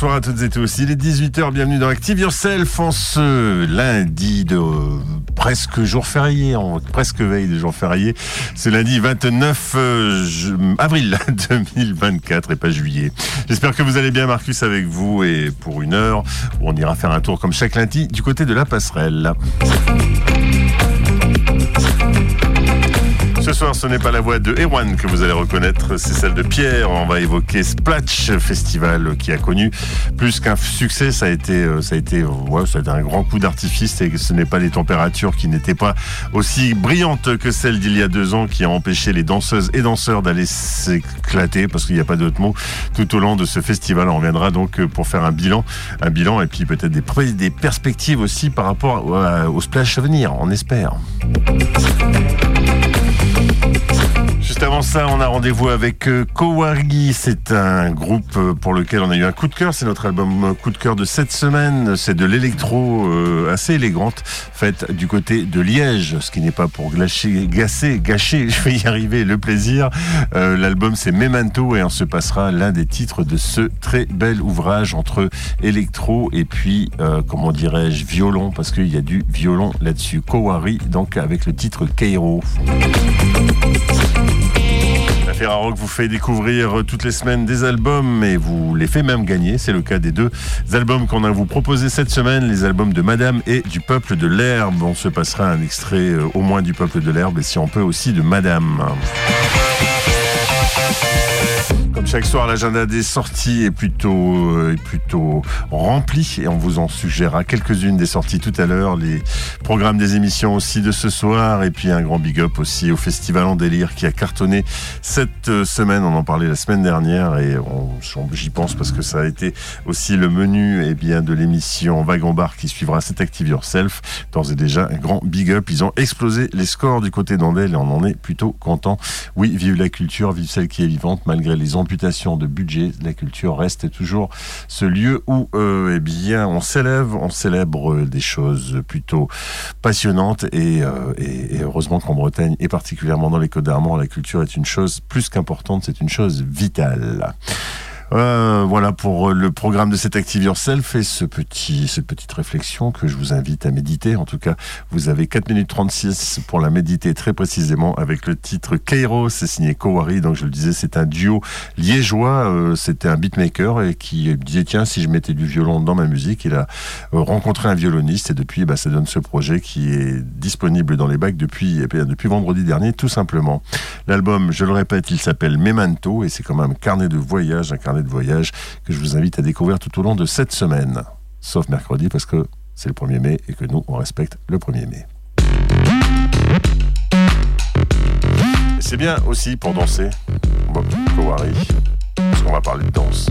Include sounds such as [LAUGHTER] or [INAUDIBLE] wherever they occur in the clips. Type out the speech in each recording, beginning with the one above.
bonsoir à toutes et tous. Il est 18h, bienvenue dans Active Yourself en ce lundi de euh, presque jour férié, en presque veille de jour férié. C'est lundi 29 euh, avril [LAUGHS] 2024 et pas juillet. J'espère que vous allez bien, Marcus, avec vous et pour une heure, on ira faire un tour comme chaque lundi du côté de la passerelle. Ce soir, ce n'est pas la voix de Erwan que vous allez reconnaître, c'est celle de Pierre. On va évoquer Splatch Festival qui a connu plus qu'un succès. Ça a été, euh, ça a été, ça a été un grand coup d'artifice et ce n'est pas les températures qui n'étaient pas aussi brillantes que celles d'il y a deux ans qui ont empêché les danseuses et danseurs d'aller s'éclater parce qu'il n'y a pas d'autre mot tout au long de ce festival. On reviendra donc pour faire un bilan, un bilan et puis peut-être des, des perspectives aussi par rapport au splash à venir, on espère. Juste avant ça, on a rendez-vous avec euh, Kowari. C'est un groupe euh, pour lequel on a eu un coup de cœur. C'est notre album euh, coup de cœur de cette semaine. C'est de l'électro assez élégante, faite du côté de Liège, ce qui n'est pas pour gâcher, gasser, gâcher, [LAUGHS] je vais y arriver, le plaisir. L'album c'est Memento et on se passera l'un des titres de ce très bel ouvrage entre électro et puis, comment dirais-je, violon, parce qu'il y a du violon là-dessus. Kowari, donc avec le titre Cairo. La Ferraro vous fait découvrir toutes les semaines des albums et vous les fait même gagner. C'est le cas des deux albums qu'on a vous proposé cette semaine, les albums de Madame et du Peuple de l'Herbe. On se passera un extrait euh, au moins du Peuple de l'Herbe et si on peut aussi de Madame. Chaque soir, l'agenda des sorties est plutôt, euh, est plutôt rempli et on vous en suggérera quelques-unes des sorties tout à l'heure, les programmes des émissions aussi de ce soir et puis un grand big up aussi au Festival en délire qui a cartonné cette euh, semaine. On en parlait la semaine dernière et j'y pense parce que ça a été aussi le menu eh bien, de l'émission Wagon Bar qui suivra cet Active Yourself. D'ores et déjà, un grand big up. Ils ont explosé les scores du côté d'Andel et on en est plutôt content. Oui, vive la culture, vive celle qui est vivante malgré les de budget, la culture reste toujours ce lieu où euh, eh bien, on s'élève, on célèbre des choses plutôt passionnantes et, euh, et heureusement qu'en Bretagne et particulièrement dans les Côtes d'Armor, la culture est une chose plus qu'importante, c'est une chose vitale. Euh, voilà pour le programme de cet Active Yourself et ce petit, cette petite réflexion que je vous invite à méditer. En tout cas, vous avez 4 minutes 36 pour la méditer très précisément avec le titre Cairo. C'est signé Kowari. Donc, je le disais, c'est un duo liégeois. Euh, C'était un beatmaker et qui disait, tiens, si je mettais du violon dans ma musique, il a euh, rencontré un violoniste et depuis, bah, ça donne ce projet qui est disponible dans les bacs depuis, eh depuis vendredi dernier, tout simplement. L'album, je le répète, il s'appelle Memento et c'est quand même un carnet de voyage, un carnet de voyage que je vous invite à découvrir tout au long de cette semaine. Sauf mercredi parce que c'est le 1er mai et que nous, on respecte le 1er mai. C'est bien aussi pour danser, Kowari, parce qu'on va parler de danse.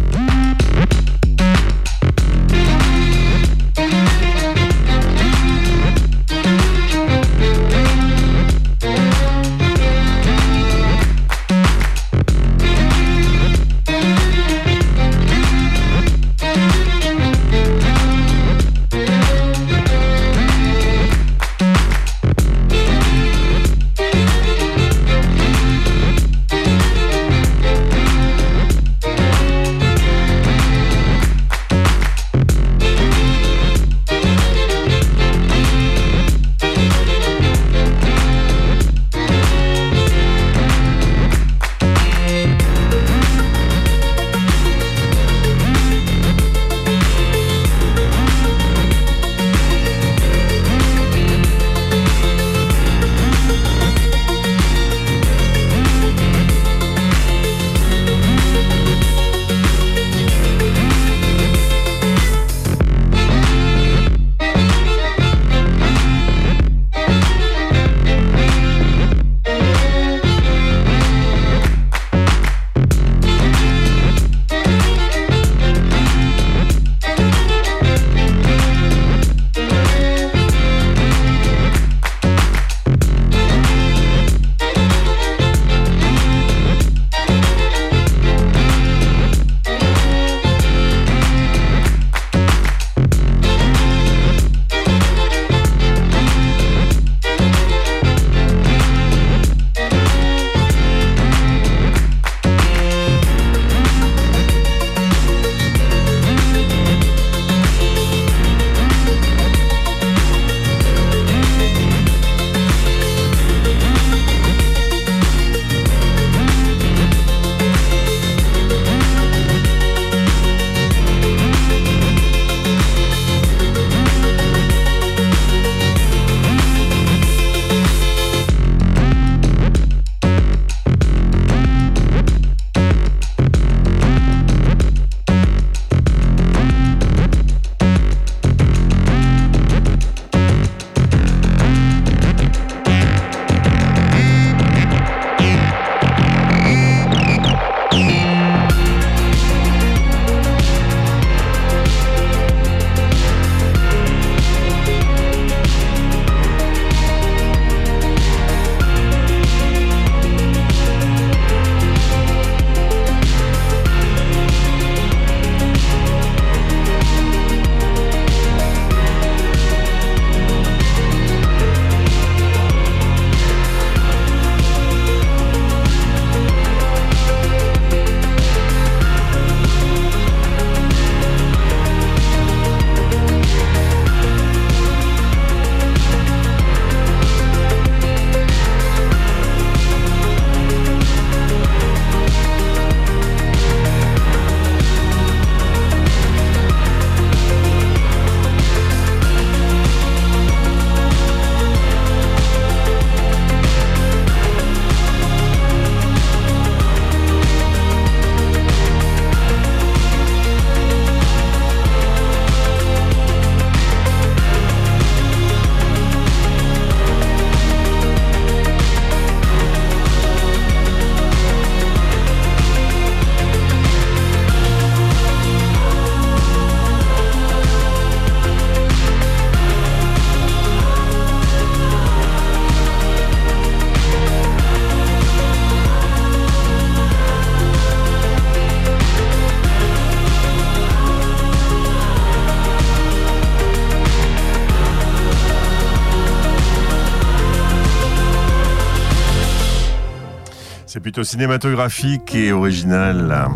Plutôt cinématographique et original.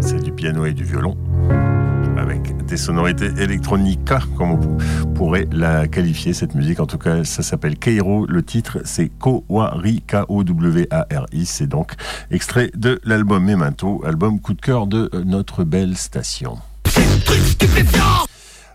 C'est du piano et du violon avec des sonorités électroniques, comme on pourrait la qualifier, cette musique. En tout cas, ça s'appelle Keiro. Le titre, c'est Kowari, K-O-W-A-R-I. C'est donc extrait de l'album Memento, album coup de cœur de notre belle station.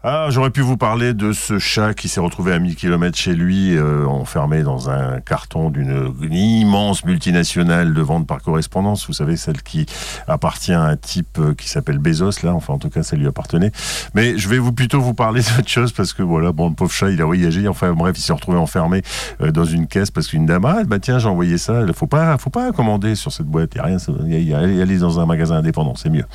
Ah, j'aurais pu vous parler de ce chat qui s'est retrouvé à 1000 km chez lui, euh, enfermé dans un carton d'une immense multinationale de vente par correspondance. Vous savez, celle qui appartient à un type euh, qui s'appelle Bezos, là. Enfin, en tout cas, ça lui appartenait. Mais je vais vous plutôt vous parler [LAUGHS] d'autre chose parce que voilà, bon, le pauvre chat, il a voyagé. Enfin, bref, il s'est retrouvé enfermé euh, dans une caisse parce qu'une dame, ah, bah tiens, j'ai envoyé ça. Il faut pas, faut pas commander sur cette boîte. Il y a rien. Il y a, aller dans un magasin indépendant, c'est mieux.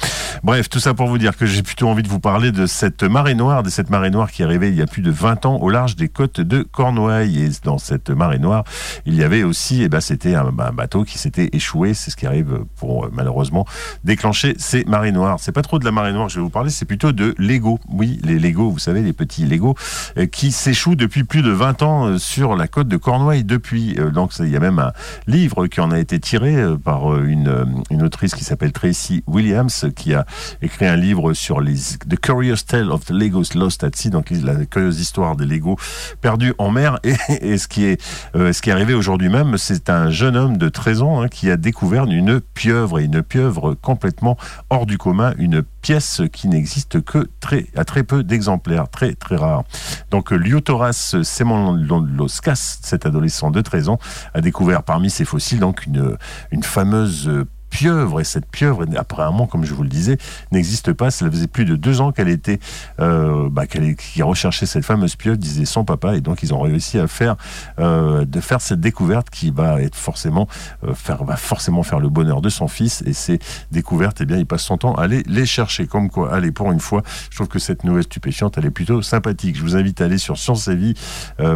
Bref, tout ça pour vous dire que j'ai plutôt envie de vous parler de cette marée noire de cette marée noire qui est arrivée il y a plus de 20 ans au large des côtes de Cornouailles. Et dans cette marée noire, il y avait aussi, eh ben, c'était un, bateau qui s'était échoué. C'est ce qui arrive pour euh, malheureusement déclencher ces marées noires. C'est pas trop de la marée noire que je vais vous parler, c'est plutôt de Lego. Oui, les Lego, vous savez, les petits Lego euh, qui s'échouent depuis plus de 20 ans euh, sur la côte de Cornouailles depuis. donc il y a même un livre qui en a été tiré par une, une autrice qui s'appelle Tracy Williams qui a écrit un livre sur les The Curious Tale of the Lego Lost at Sea, donc la curieuse histoire des Lego perdus en mer. Et, ce qui est euh, ce qui est arrivé aujourd'hui même, c'est un jeune homme de 13 ans hein, qui a découvert une pieuvre, et une pieuvre complètement hors du commun, une pièce qui n'existe que très, à très peu d'exemplaires, très très rare. Donc Liothoras Semonloskas, cet adolescent de 13 ans, a découvert parmi ses fossiles donc une, une fameuse pieuvre. Et cette pieuvre, apparemment, comme je vous le disais, n'existe pas. Ça faisait plus de deux ans qu'elle était, euh, bah, qu'elle qui recherchait cette fameuse pieuvre, disait son papa. Et donc, ils ont réussi à faire, euh, de faire cette découverte qui va être forcément, euh, faire, va forcément faire le bonheur de son fils. Et ces découvertes, eh bien, il passe son temps à aller les chercher. Comme quoi, allez, pour une fois, je trouve que cette nouvelle stupéfiante, elle est plutôt sympathique. Je vous invite à aller sur Science et Vie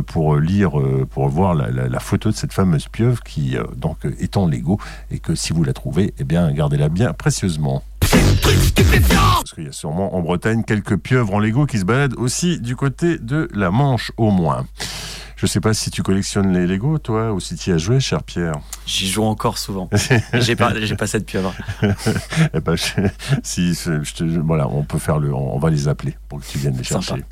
pour lire, pour voir la, photo de cette fameuse pieuvre qui, donc, en Lego et que si vous la trouvez, eh bien, gardez-la bien précieusement. Parce qu'il y a sûrement en Bretagne quelques pieuvres en Lego qui se baladent aussi du côté de la Manche au moins. Je sais pas si tu collectionnes les Lego, toi, ou si tu y as joué, cher Pierre. J'y joue encore souvent. [LAUGHS] j'ai pas, j'ai pas cette pieuvre. [LAUGHS] eh ben, si, je te, voilà, on peut faire le, on va les appeler pour que tu viennes les chercher.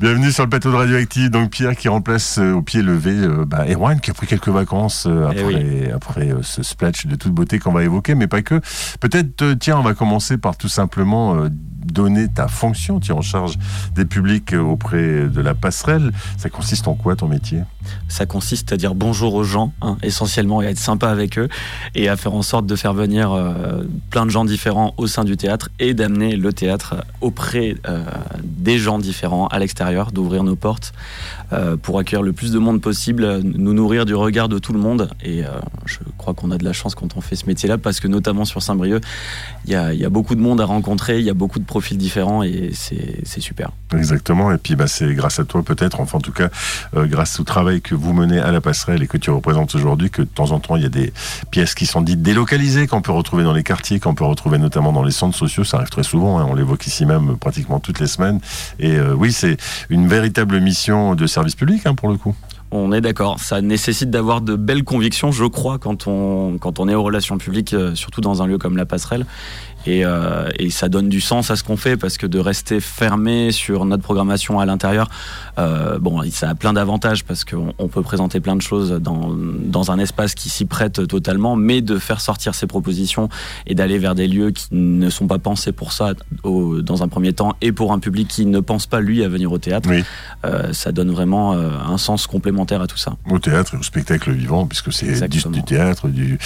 Bienvenue sur le plateau de Radioactive. Donc Pierre qui remplace euh, au pied levé euh, bah, Erwan qui a pris quelques vacances euh, eh après, après ce splash de toute beauté qu'on va évoquer, mais pas que. Peut-être, tiens, on va commencer par tout simplement donner ta fonction. Tu es en charge des publics auprès de la passerelle. Ça consiste en quoi ton métier памяти Ça consiste à dire bonjour aux gens, hein, essentiellement, et à être sympa avec eux, et à faire en sorte de faire venir euh, plein de gens différents au sein du théâtre et d'amener le théâtre auprès euh, des gens différents à l'extérieur, d'ouvrir nos portes euh, pour accueillir le plus de monde possible, nous nourrir du regard de tout le monde. Et je crois qu'on a de la chance quand on fait ce métier-là, parce que notamment sur Saint-Brieuc, il y a, beaucoup de monde à rencontrer, il y a beaucoup de profils différents et c'est super. Exactement. Et puis bah, c'est grâce à toi peut-être, enfin en tout cas grâce au travail que vous menez à la passerelle et que tu représentes aujourd'hui, que de temps en temps il y a des pièces qui sont dites délocalisées, qu'on peut retrouver dans les quartiers, qu'on peut retrouver notamment dans les centres sociaux. Ça arrive très souvent. Hein. on l'évoque ici même pratiquement toutes les semaines. Et euh, oui, c'est une véritable mission de service public hein, pour le coup. On est d'accord. Ça nécessite d'avoir de belles convictions, je crois, quand on, quand on est aux relations publiques, euh, surtout dans un lieu comme la passerelle. Euh, et, ça donne du sens à ce qu'on fait parce que de rester fermé sur notre programmation à l'intérieur, euh, bon, ça a plein d'avantages parce qu'on peut présenter plein de choses dans, dans un espace qui s'y prête totalement, mais de faire sortir ces propositions et d'aller vers des lieux qui ne sont pas pensés pour ça dans un premier temps et pour un public qui ne pense pas lui à venir au théâtre, euh, ça donne vraiment un sens complémentaire à tout ça. Au théâtre et au spectacle vivant, puisque c'est du, du, théâtre, du,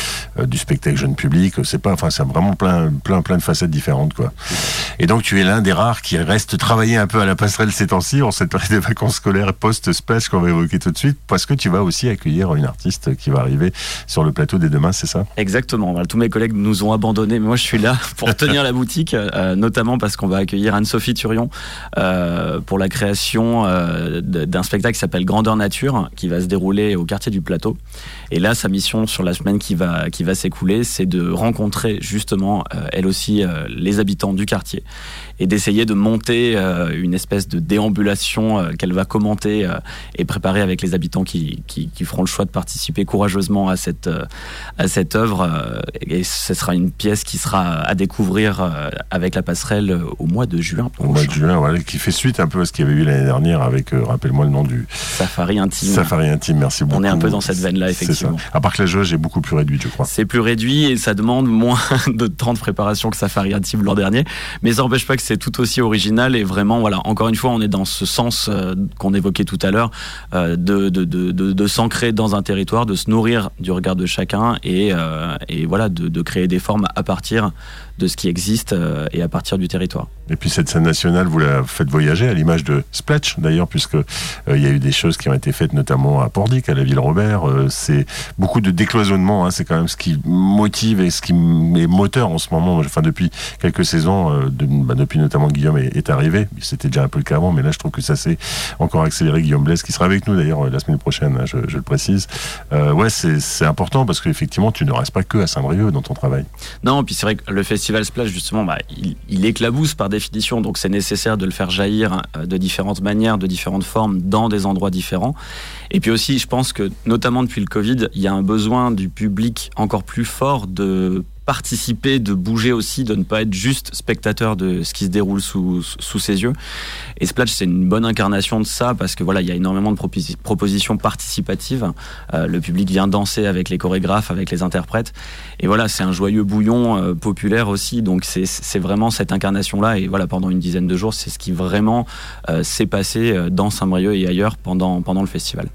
du spectacle jeune public, c'est pas, enfin, c'est vraiment plein, plein, plein plein de facettes différentes, quoi. Et donc, tu es l'un des rares qui reste travailler un peu à la passerelle ces temps-ci, en cette période de vacances scolaires post-splash qu'on va évoquer tout de suite, parce que tu vas aussi accueillir une artiste qui va arriver sur le plateau des demain, c'est ça? Exactement. tous mes collègues nous ont abandonnés, mais moi, je suis là [LAUGHS] pour tenir la boutique, euh, notamment parce qu'on va accueillir Anne-Sophie Turion euh, pour la création euh, d'un spectacle qui s'appelle Grandeur Nature, qui va se dérouler au quartier du plateau. Et là, sa mission sur la semaine qui va, qui va s'écouler, c'est de rencontrer justement, elle aussi, euh, les habitants du quartier et d'essayer de monter une espèce de déambulation qu'elle va commenter et préparer avec les habitants qui, qui, qui, feront le choix de participer courageusement à cette, à cette œuvre. Et ce sera une pièce qui sera à découvrir avec la passerelle au mois de juin. Au mois de juin, voilà, qui fait suite un peu à ce qu'il y avait eu l'année dernière avec, rappelle-moi le nom du... Safari intime. Safari intime, merci beaucoup. On est un peu dans cette veine-là, effectivement. À part que la jauge est beaucoup plus réduite, je crois. C'est plus réduit et ça demande moins [LAUGHS] de temps de préparation que Safari intime l'an dernier. Mais ça n'empêche pas que c'est tout aussi original et vraiment, voilà, encore une fois, on est dans ce sens euh, qu'on évoquait tout à l'heure, euh, de, s'ancrer dans un territoire, de se nourrir du regard de chacun et, euh, et voilà, de, créer des formes à partir de ce qui existe et à partir du territoire. Et puis cette scène nationale, vous la faites voyager à l'image de Splatch d'ailleurs, puisque il y a eu des choses qui ont été faites notamment à Pordic, à la ville Robert. c'est beaucoup de décloisonnement, hein, c'est quand même ce qui motive et ce qui est moteur en ce moment. Enfin depuis quelques saisons, bah, depuis notamment Guillaume est, arrivé. C'était déjà un peu le cas avant, mais là je trouve que ça s'est encore accéléré. Guillaume Blaise qui sera avec nous d'ailleurs la semaine prochaine, hein, je, le précise. Euh, ouais, c'est important parce qu'effectivement, tu ne restes pas que à Saint-Brieuc dans ton travail. Non, puis c'est vrai que le festival Justement, bah, il, éclabousse par définition, donc c'est nécessaire de le faire jaillir euh, de différentes manières, de différentes formes, dans des endroits différents. Et puis aussi, je pense que, notamment depuis le Covid, il y a un besoin du public encore plus fort de participer, de bouger aussi, de ne pas être juste spectateur de ce qui se déroule sous, sous ses yeux. Et Splash, c'est une bonne incarnation de ça parce que voilà, il y a énormément de propositions participatives. Euh, le public vient danser avec les chorégraphes, avec les interprètes. Et voilà, c'est un joyeux bouillon euh, populaire aussi. Donc c'est vraiment cette incarnation-là. Et voilà, pendant une dizaine de jours, c'est ce qui vraiment euh, s'est passé dans Saint-Brieuc et ailleurs pendant, pendant le festival.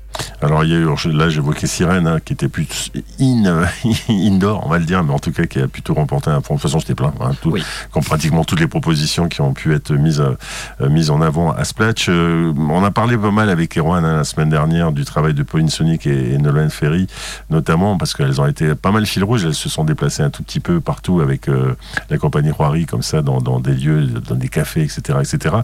Alors il y a eu, là j'évoquais Sirène, hein, qui était plus in, [LAUGHS] indoor, on va le dire, mais en tout cas qui a plutôt remporté un point. De toute façon, j'étais plein. Hein, tout, Quand pratiquement toutes les propositions qui ont pu être mises, euh, mises en avant à Splatch. Euh, on a parlé pas mal avec Erwan hein, la semaine dernière du travail de Pauline Sonic et, Nolan Ferry, notamment parce qu'elles ont été pas mal fil rouge. Elles se sont déplacées un tout petit peu partout avec euh, la compagnie Roiry, comme ça, dans, dans, des lieux, dans des cafés, etc. etc.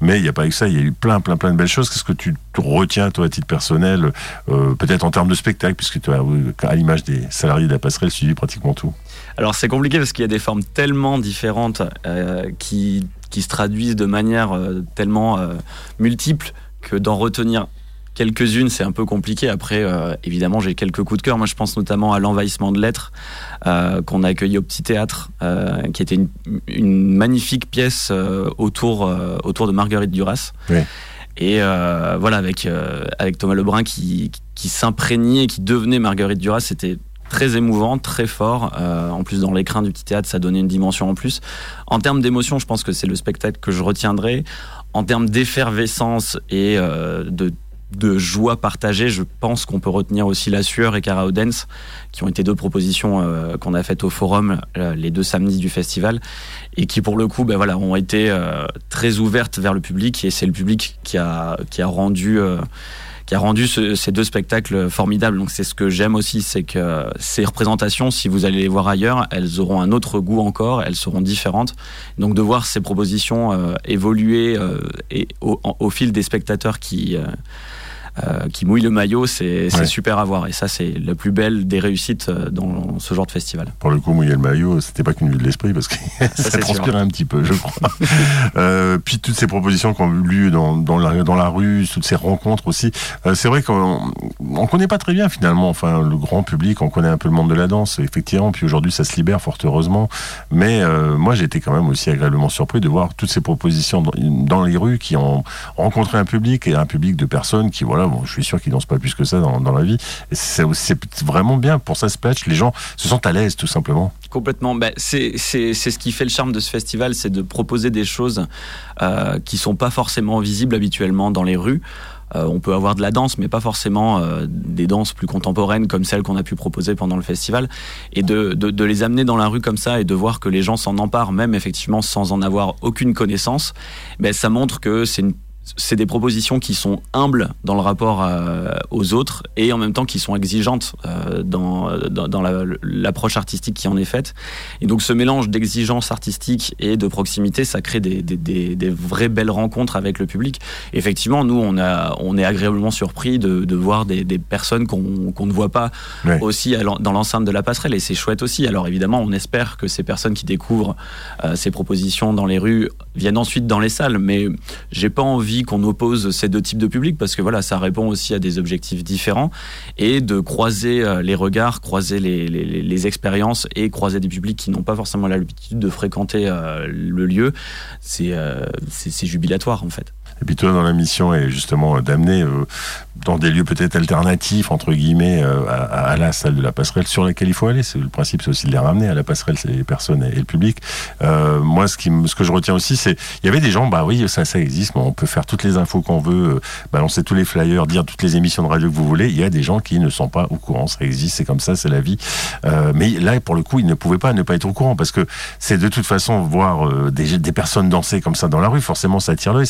Mais il n'y a pas eu ça. Il y a eu plein, plein, plein de belles choses. Qu'est-ce que tu retiens, toi, à titre personnel, peut-être en termes de spectacle, puisque tu as, à l'image des salariés de la passerelle, suivi pratiquement tout alors c'est compliqué parce qu'il y a des formes tellement différentes euh, qui, qui, se traduisent de manière euh, tellement euh, multiple que d'en retenir quelques-unes, c'est un peu compliqué. Après, évidemment, j'ai quelques coups de cœur. Moi, je pense notamment à l'envahissement de lettres qu'on a accueilli au Petit Théâtre, qui était une, une magnifique pièce autour, autour de Marguerite Duras. Oui. Et voilà, avec, avec Thomas Lebrun qui, qui s'imprégnait, qui devenait Marguerite Duras, c'était très émouvant, très fort. Euh, en plus, dans l'écran du petit théâtre, ça donnait une dimension en plus. En termes d'émotion, je pense que c'est le spectacle que je retiendrai. En termes d'effervescence et euh, de, de, joie partagée, je pense qu'on peut retenir aussi La Sueur et Cara Dance, qui ont été deux propositions euh, qu'on a faites au forum les deux samedis du festival, et qui pour le coup ben voilà, ont été très ouvertes vers le public, et c'est le public qui a, qui a rendu qui a rendu ces deux spectacles formidables. Donc c'est ce que j'aime aussi, c'est que ces représentations, si vous allez les voir ailleurs, elles auront un autre goût encore, elles seront différentes. Donc de voir ces propositions euh, évoluer euh, et au, fil des spectateurs qui euh, qui mouille le maillot, c'est super à voir. Et ça, c'est la plus belle des réussites euh, dans ce genre de festival. Pour le coup, mouiller le maillot, c'était pas qu'une vue de l'esprit, parce que ça, [LAUGHS] transpirait un petit peu, je crois. [LAUGHS] euh, puis toutes ces propositions qu'on a eu lieu dans, dans, la, dans la rue, toutes ces rencontres aussi. Euh, c'est vrai qu'on on connaît pas très bien finalement, enfin le grand public, on connaît un peu le monde de la danse, effectivement. Puis aujourd'hui, ça se libère fort heureusement. Mais moi, été quand même aussi agréablement surpris de voir toutes ces propositions dans, dans les rues qui ont rencontré un public et un public de personnes qui voilà je suis sûr qu'ils dansent pas plus que ça dans, la vie. C'est vraiment bien pour ça, Splash. Les gens se sentent à l'aise, tout simplement. Complètement. Ben, c'est ce qui fait le charme de ce festival, c'est de proposer des choses euh, qui sont pas forcément visibles habituellement dans les rues. Euh, on peut avoir de la danse, mais pas forcément euh, des danses plus contemporaines comme celles qu'on a pu proposer pendant le festival. Et de, de, les amener dans la rue comme ça et de voir que les gens s'en emparent, même effectivement sans en avoir aucune connaissance, ben, ça montre que c'est une c'est des propositions qui sont humbles dans le rapport aux autres et en même temps qui sont exigeantes dans, dans, l'approche artistique qui en est faite. Et donc ce mélange d'exigence artistique et de proximité, ça crée des, des, des, vraies belles rencontres avec le public. effectivement, nous, on, a, on est agréablement surpris de, de voir des, personnes qu'on ne voit pas aussi dans l'enceinte de la passerelle. Et c'est chouette aussi. Alors évidemment, on espère que ces personnes qui découvrent ces propositions dans les rues viennent ensuite dans les salles. Mais j'ai pas envie qu'on oppose ces deux types de public parce que voilà, ça répond aussi à des objectifs différents et de croiser euh, les regards, croiser les, expériences et croiser des publics qui n'ont pas forcément l'habitude de fréquenter euh, le lieu, euh, c'est jubilatoire en fait. Et puis toi, dans la mission, est justement d'amener euh, dans des lieux peut-être alternatifs, entre guillemets, euh, à, la salle de la passerelle sur laquelle il faut aller. Le principe, c'est aussi de les ramener à la passerelle, c'est les personnes et, le public. Euh, moi, ce, que je retiens aussi, c'est il y avait des gens, bah oui, ça, ça existe, mais on peut faire toutes les infos qu'on veut, euh, balancer tous les flyers, dire toutes les émissions de radio que vous voulez. Il y a des gens qui ne sont pas au courant, ça existe, c'est comme ça, c'est la vie. Euh, mais là, pour le coup, ils ne pouvaient pas ne pas être au courant parce que c'est de toute façon voir des, personnes danser comme ça dans la rue, forcément, ça attire l'œil.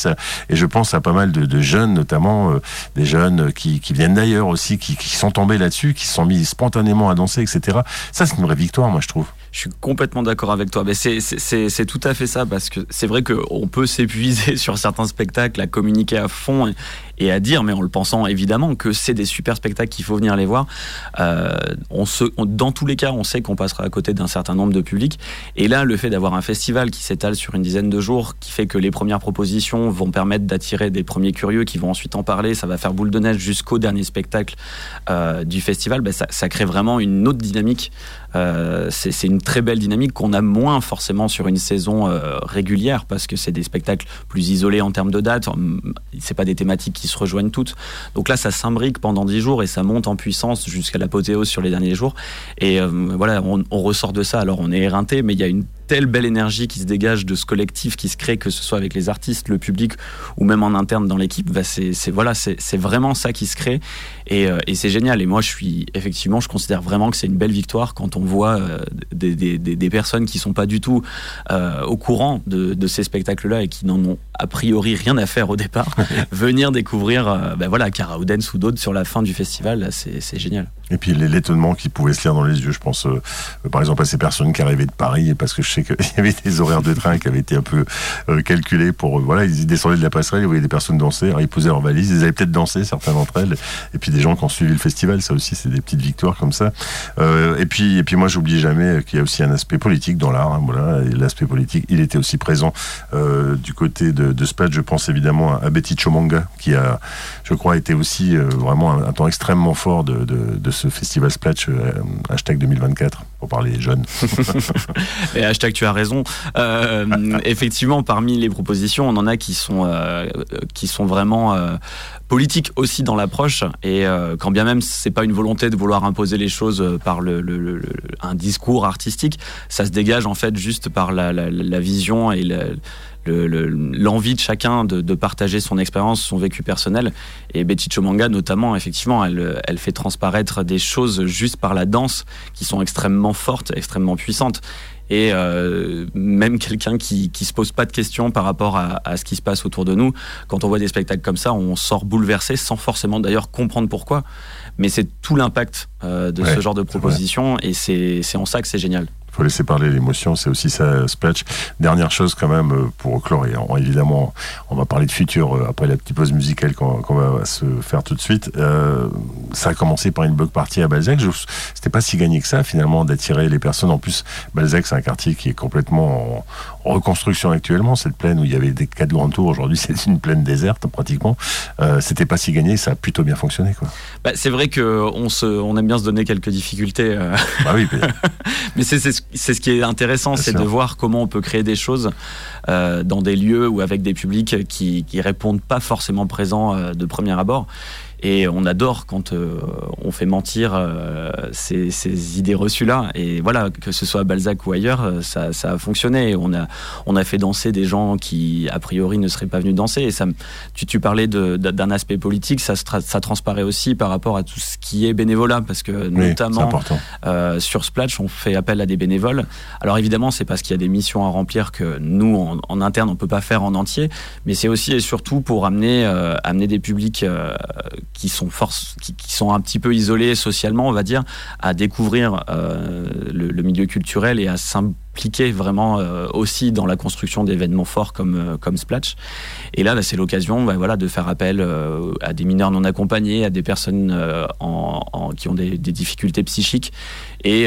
Et je pense à pas mal de, jeunes, notamment euh, des jeunes qui, viennent d'ailleurs aussi, qui, qui sont tombés là-dessus, qui se sont mis spontanément à danser, etc. Ça, c'est une vraie victoire, moi, je trouve. Je suis complètement d'accord avec toi. C'est tout à fait ça, parce que c'est vrai qu'on peut s'épuiser [LAUGHS] sur certains spectacles à communiquer à fond et, à dire, mais en le pensant évidemment que c'est des super spectacles qu'il faut venir les voir. Euh, dans tous les cas, on sait qu'on passera à côté d'un certain nombre de publics. Et là, le fait d'avoir un festival qui s'étale sur une dizaine de jours, qui fait que les premières propositions vont permettre d'attirer des premiers curieux qui vont ensuite en parler, ça va faire boule de neige jusqu'au dernier spectacle euh, du festival, ben ça, ça, crée vraiment une autre dynamique. Euh, c'est une très belle dynamique qu'on a moins forcément sur une saison euh, régulière parce que c'est des spectacles plus isolés en termes de date. C'est pas des thématiques qui se rejoignent toutes. Donc là, ça s'imbrique pendant dix jours et ça monte en puissance jusqu'à l'apothéose sur les derniers jours. Et euh, voilà, on, on, ressort de ça. Alors on est éreinté, mais il y a une telle belle énergie qui se dégage de ce collectif qui se crée, que ce soit avec les artistes, le public ou même en interne dans l'équipe. Bah c'est voilà, c'est vraiment ça qui se crée et, euh, et c'est génial. Et moi, je suis effectivement, je considère vraiment que c'est une belle victoire quand on voit euh, des, des, des, personnes qui sont pas du tout euh, au courant de, de ces spectacles-là et qui n'en ont a priori rien à faire au départ, [LAUGHS] venir découvrir, ben voilà, Karaoudens ou d'autres sur la fin du festival, c'est génial. Et puis l'étonnement qui pouvait se lire dans les yeux, je pense, par exemple à ces personnes qui arrivaient de Paris, parce que je sais qu'il [LAUGHS] y avait des horaires de train qui avaient été un peu euh, calculés pour, euh, voilà, ils descendaient de la passerelle, ils voyaient des personnes danser, alors ils posaient leur valise, ils avaient peut-être dansé, certains d'entre elles, et puis des gens qui ont suivi le festival, ça aussi, c'est des petites victoires comme ça. Euh, et puis, et puis moi, j'oublie jamais qu'il y a aussi un aspect politique dans l'art, hein, voilà, l'aspect politique, il était aussi présent du côté de, de Spad, je pense évidemment à Betty Chomanga, qui a, je crois, été aussi vraiment un, temps extrêmement fort de, de, de ce festival Splatch, hashtag 2024, pour parler jeunes. [LAUGHS] et hashtag tu as raison. Euh, effectivement, parmi les propositions, on en a qui sont, euh, qui sont vraiment euh, politiques aussi dans l'approche. Et quand bien même c'est pas une volonté de vouloir imposer les choses par le, un discours artistique, ça se dégage en fait juste par la, vision et l'envie de chacun de, partager son expérience, son vécu personnel. Et Betty Chomanga, notamment, effectivement, elle, elle fait transparaître des choses juste par la danse qui sont extrêmement fortes, extrêmement puissantes et euh, même quelqu'un qui qui se pose pas de questions par rapport à, à, ce qui se passe autour de nous. Quand on voit des spectacles comme ça, on sort bouleversé sans forcément d'ailleurs comprendre pourquoi. Mais c'est tout l'impact euh, de ce genre de proposition et c'est en ça que c'est génial faut laisser parler l'émotion, c'est aussi ça, Splatch. Dernière chose quand même euh, pour clore, évidemment, on va parler de futur euh, après la petite pause musicale qu'on va se faire tout de suite. Euh, ça a commencé par une bug party à Balzac. C'était pas si gagné que ça finalement d'attirer les personnes. En plus, Balzac, c'est un quartier qui est complètement en, reconstruction actuellement. Cette plaine où il y avait des quatre grands tours, aujourd'hui [LAUGHS] c'est une plaine déserte pratiquement. Euh, C'était pas si gagné, ça a plutôt bien fonctionné. Quoi. Bah, c'est vrai qu'on on aime bien se donner quelques difficultés. Bah oui, mais, [LAUGHS] mais c'est c'est ce qui est intéressant, c'est de voir comment on peut créer des choses euh, dans des lieux ou avec des publics qui, qui répondent pas forcément présents euh, de premier abord. Et on adore quand euh, on fait mentir euh, ces, ces, idées reçues-là. Et voilà, que ce soit à Balzac ou ailleurs, euh, ça, ça, a fonctionné. On a, on a fait danser des gens qui, a priori, ne seraient pas venus danser. Et ça, tu, tu parlais d'un aspect politique, ça, ça transparaît aussi par rapport à tout ce qui est bénévolat. Parce que, notamment, euh, sur Splatch, on fait appel à des bénévoles. Alors évidemment, c'est parce qu'il y a des missions à remplir que nous, en, en, interne, on peut pas faire en entier, mais c'est aussi et surtout pour amener, amener des publics qui sont force, qui, sont un petit peu isolés socialement, on va dire, à découvrir le, le, milieu culturel et à s'impliquer vraiment euh, aussi dans la construction d'événements forts comme, euh, comme Splash. Et là, bah, c'est l'occasion bah, voilà, de faire appel euh, à des mineurs non accompagnés, à des personnes qui ont des, difficultés psychiques, et,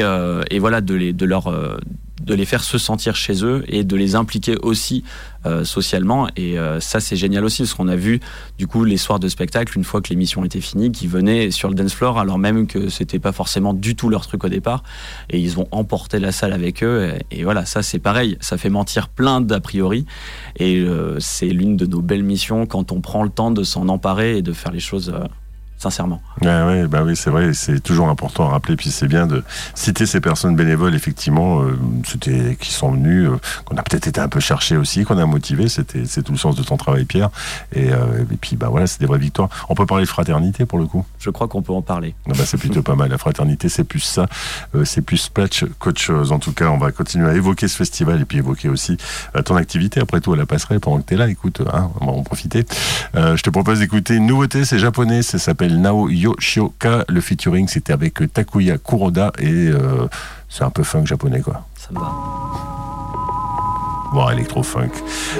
et voilà, de, les, de leur de les faire se sentir chez eux et de les impliquer aussi euh, socialement. Et euh, ça, c'est génial aussi, parce qu'on a vu, du coup, les soirs de spectacle, une fois que l'émission était finie, qui venaient sur le dance floor, alors même que c'était pas forcément du tout leur truc au départ. Et ils ont emporté la salle avec eux. Et, voilà, ça, c'est pareil. Ça fait mentir plein d'a priori. Et euh, c'est l'une de nos belles missions quand on prend le temps de s'en emparer et de faire les choses sincèrement. Ouais, bah oui, c'est vrai, c'est toujours important à rappeler. Puis c'est bien de citer ces personnes bénévoles, effectivement, euh, c'était qui sont venus, euh, qu'on a peut-être été un peu cherché aussi, qu'on a motivé. C'était c'est tout le sens de ton travail, Pierre. Et, euh, et puis bah voilà, c'est des vraies victoires. On peut parler de fraternité pour le coup? Je crois qu'on peut en parler. Ah bah, c'est plutôt pas mal. La fraternité, c'est plus ça, c'est plus Splatch qu'autre chose. En tout cas, on va continuer à évoquer ce festival et puis évoquer aussi ton activité. Après tout, à la passerelle pendant que tu es là. Écoute, hein, on va en profiter. je te propose d'écouter une nouveauté. C'est japonais. Ça s'appelle s'appelle Nao Yoshioka. Le featuring, c'était avec euh, Takuya Kuroda et euh, c'est un peu funk japonais, quoi. Ça va. Bon, électro-funk.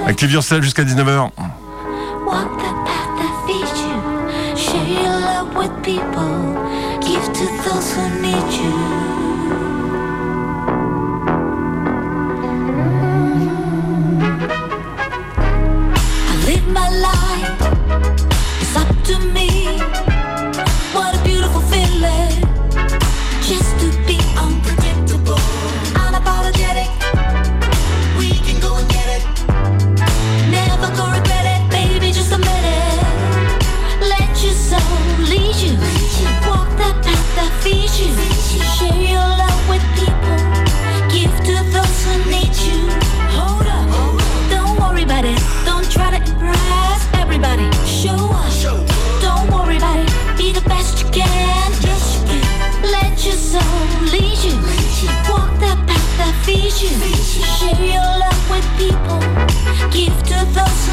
Active Yourself jusqu'à 19h. you. Walk that path that feeds you. Share your love with people. Give to those who need you. Hold up. Don't worry about it. Don't try to impress everybody. Show. Don't worry about it. Be the best you can. Yes, you can. Let your soul lead you. Walk that path that feeds you. Share your love with people. Give to those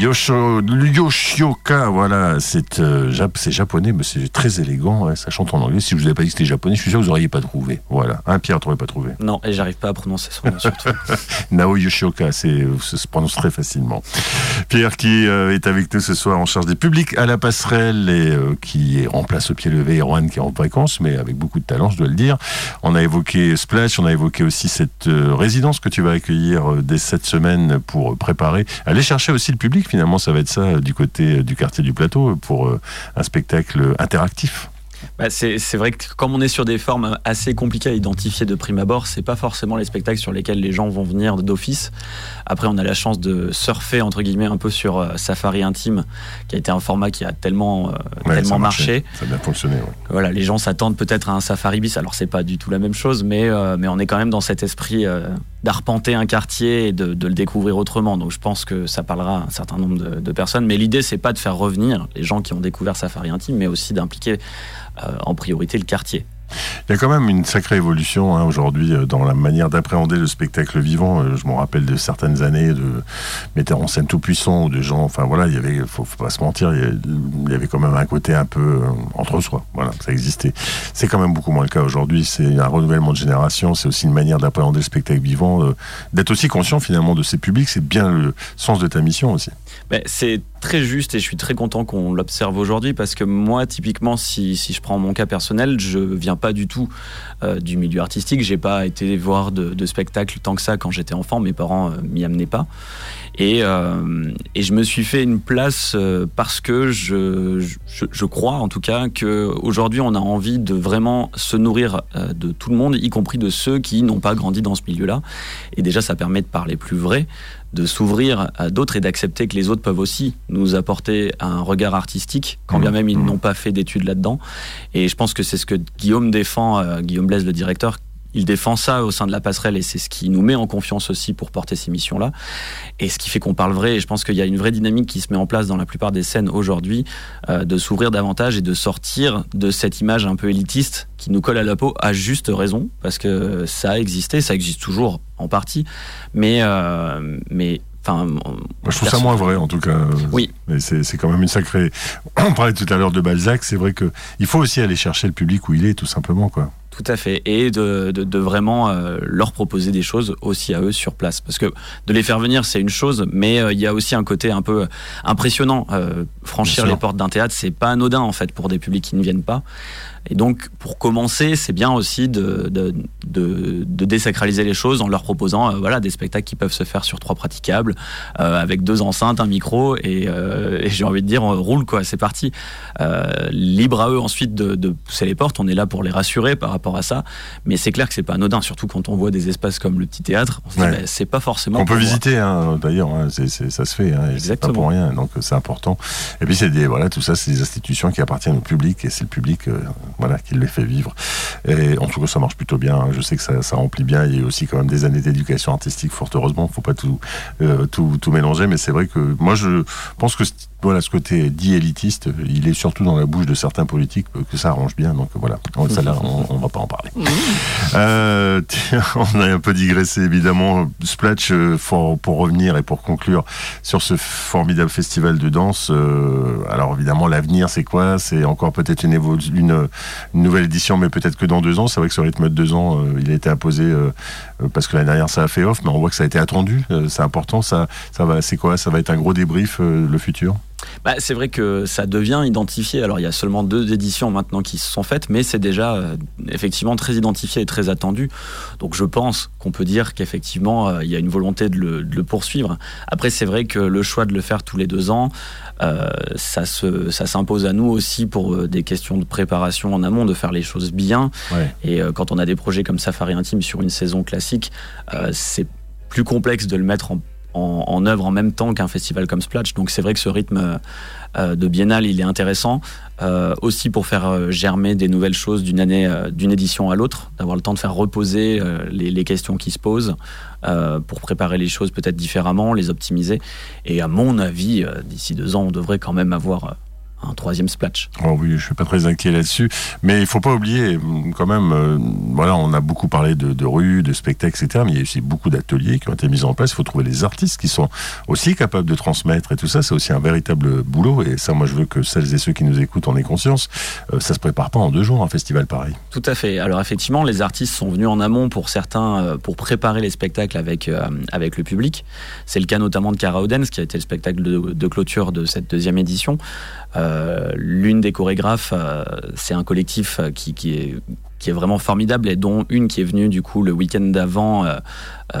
Nao Yoshioka, voilà, c'est euh, japonais, mais c'est très élégant, ça chante en anglais. Si je vous avais pas dit que c'était japonais, je suis sûr que vous n'auriez pas trouvé. Voilà, un Pierre, pas trouvé. Non, et j'arrive pas à prononcer son nom surtout. [LAUGHS] Nao Yoshioka, c'est, ça se prononce très facilement. Pierre qui euh, est avec nous ce soir en charge des publics à la passerelle et euh, qui remplace au pied levé Erwan qui est en vacances, mais avec beaucoup de talent, je dois le dire. On a évoqué Splash, on a évoqué aussi cette résidence que tu vas accueillir dès cette semaine pour préparer, aller chercher aussi le public, finalement, ça va être ça euh, du côté euh, du quartier du plateau pour euh, un spectacle interactif. Bah, c'est vrai que comme on est sur des formes assez compliquées à identifier de prime abord, c'est pas forcément les spectacles sur lesquels les gens vont venir d'office. Après, on a la chance de surfer entre guillemets un peu sur euh, Safari Intime, qui a été un format qui a tellement, euh, tellement marché. Ça a bien fonctionné. Voilà, les gens s'attendent peut-être à un Safari bis. Alors c'est pas du tout la même chose, mais euh, mais on est quand même dans cet esprit d'arpenter un quartier et de, le découvrir autrement. Donc je pense que ça parlera à un certain nombre de, de personnes. Mais l'idée c'est pas de faire revenir les gens qui ont découvert Safari Intime, mais aussi d'impliquer en priorité le quartier. Il y a quand même une sacrée évolution hein, aujourd'hui euh, dans la manière d'appréhender le spectacle vivant. Euh, je me rappelle de certaines années de metteurs en scène tout puissants ou de gens. Enfin voilà, il y avait, faut, pas se mentir, il y avait quand même un côté un peu euh, entre soi. Voilà, ça existait. C'est quand même beaucoup moins le cas aujourd'hui. C'est un renouvellement de génération. C'est aussi une manière d'appréhender le spectacle vivant, d'être aussi conscient finalement de ses publics. C'est bien le sens de ta mission aussi. Ben, c'est très juste et je suis très content qu'on l'observe aujourd'hui parce que moi, typiquement, si, si, je prends mon cas personnel, je viens pas du tout euh, du milieu artistique. J'ai pas été voir de, de spectacle tant que ça quand j'étais enfant. Mes parents euh, m'y amenaient pas. Et, euh, et, je me suis fait une place euh, parce que je, je, je, crois en tout cas qu'aujourd'hui on a envie de vraiment se nourrir de tout le monde, y compris de ceux qui n'ont pas grandi dans ce milieu-là. Et déjà ça permet de parler plus vrai, de s'ouvrir à d'autres et d'accepter que les autres peuvent aussi nous apporter un regard artistique, quand bien mmh. même ils mmh. n'ont pas fait d'études là-dedans. Et je pense que c'est ce que Guillaume défend, Guillaume Blaise, le directeur, il défend ça au sein de la passerelle et c'est ce qui nous met en confiance aussi pour porter ces missions-là. Et ce qui fait qu'on parle vrai. Et je pense qu'il y a une vraie dynamique qui se met en place dans la plupart des scènes aujourd'hui, euh, de s'ouvrir davantage et de sortir de cette image un peu élitiste qui nous colle à la peau à juste raison, parce que ça a existé, ça existe toujours en partie, mais, euh, mais Enfin, je trouve ça moins vrai en tout cas. Oui. Mais c'est quand même une sacrée. [CLEARS THROAT] On parlait tout à l'heure de Balzac. C'est vrai que il faut aussi aller chercher le public où il est, tout simplement, quoi. Tout à fait. Et de, de, vraiment euh, leur proposer des choses aussi à eux sur place. Parce que de les faire venir, c'est une chose, mais euh, il y a aussi un côté un peu impressionnant. Euh, franchir les portes d'un théâtre, c'est pas anodin en fait pour des publics qui ne viennent pas. Et donc, pour commencer, c'est bien aussi de, de, de, de, désacraliser les choses en leur proposant euh, voilà, des spectacles qui peuvent se faire sur trois praticables, euh, avec deux enceintes, un micro, et, euh, et j'ai envie de dire, on roule, quoi, c'est parti. Libre à eux ensuite de, pousser les portes, on est là pour les rassurer par rapport à ça, mais c'est clair que c'est pas anodin, surtout quand on voit des espaces comme le petit théâtre, on se dit, bah, c'est pas forcément. On peut visiter, hein, d'ailleurs, hein, c'est, ça se fait, hein, c'est pas pour rien, donc c'est important. Et puis, c'est des, voilà, tout ça, c'est des institutions qui appartiennent au public, et c'est le public voilà, qui les fait vivre. Et en tout cas, ça marche plutôt bien. Je sais que ça, ça remplit bien. Il y a aussi quand même des années d'éducation artistique, fort heureusement. Faut pas tout, euh, tout, tout mélanger, mais c'est vrai que moi, je pense que voilà, ce côté dit élitiste, il est surtout dans la bouche de certains politiques que ça arrange bien. Donc voilà, ça là, on, on va pas en parler. [LAUGHS] Euh, [LAUGHS] on a un peu digressé évidemment. Splatch, euh, pour, pour revenir et pour conclure sur ce formidable festival de danse. Euh, alors évidemment, l'avenir, c'est quoi? C'est encore peut-être une, une, une, nouvelle édition, mais peut-être que dans deux ans. C'est vrai que ce rythme de deux ans, euh, il a été imposé parce que l'année dernière, ça a fait off, mais on voit que ça a été attendu. C'est important. Ça, ça va. C'est quoi? Ça va être un gros débrief le futur? Bah, c'est vrai que ça devient identifié. Alors il y a seulement deux éditions maintenant qui se sont faites, mais c'est déjà euh, effectivement très identifié et très attendu. Donc je pense qu'on peut dire qu'effectivement euh, il y a une volonté de le, de le poursuivre. Après c'est vrai que le choix de le faire tous les deux ans, euh, ça se, ça s'impose à nous aussi pour des questions de préparation en amont, de faire les choses bien. Ouais. Et quand on a des projets comme Safari Intime sur une saison classique, c'est plus complexe de le mettre en en, œuvre en même temps qu'un festival comme Splash. Donc c'est vrai que ce rythme euh, de biennale, il est intéressant. Euh, aussi pour faire euh, germer des nouvelles choses d'une année, euh, d'une édition à l'autre, d'avoir le temps de faire reposer euh, les, questions qui se posent pour préparer les choses peut-être différemment, les optimiser. Et à mon avis, d'ici deux ans, on devrait quand même avoir un troisième splash. Oh oui, je suis pas très inquiet là-dessus, mais il faut pas oublier quand même. Euh, voilà, on a beaucoup parlé de, de rue, de spectacles, etc. Mais il y a aussi beaucoup d'ateliers qui ont été mis en place. Il faut trouver les artistes qui sont aussi capables de transmettre et tout ça. C'est aussi un véritable boulot. Et ça, moi, je veux que celles et ceux qui nous écoutent en aient conscience. Euh, ça se prépare pas en deux jours un festival pareil. Tout à fait. Alors effectivement, les artistes sont venus en amont pour certains euh, pour préparer les spectacles avec euh, avec le public. C'est le cas notamment de Cara Odens, qui a été le spectacle de, de clôture de cette deuxième édition. Euh, L'une des chorégraphes, euh, c'est un collectif euh, qui, est vraiment formidable et dont une qui est venue du coup le week-end d'avant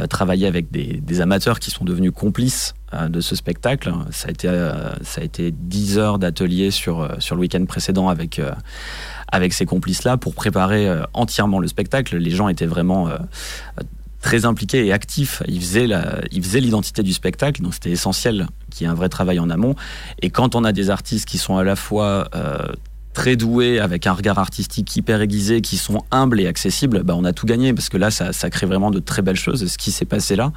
travailler avec des, amateurs qui sont devenus complices de ce spectacle. Ça a été ça a été 10 heures d'atelier sur sur le week-end précédent avec avec ces complices là pour préparer entièrement le spectacle. Les gens étaient vraiment très impliqués et la, ils faisaient l'identité du spectacle, donc c'était essentiel qu'il y ait un vrai travail en amont. Et quand on a des artistes qui sont à la fois euh, très doués, avec un regard artistique hyper aiguisé, qui sont humbles et accessibles, bah on a tout gagné parce que là, ça, ça crée vraiment de très belles choses. Ce qui s'est passé là.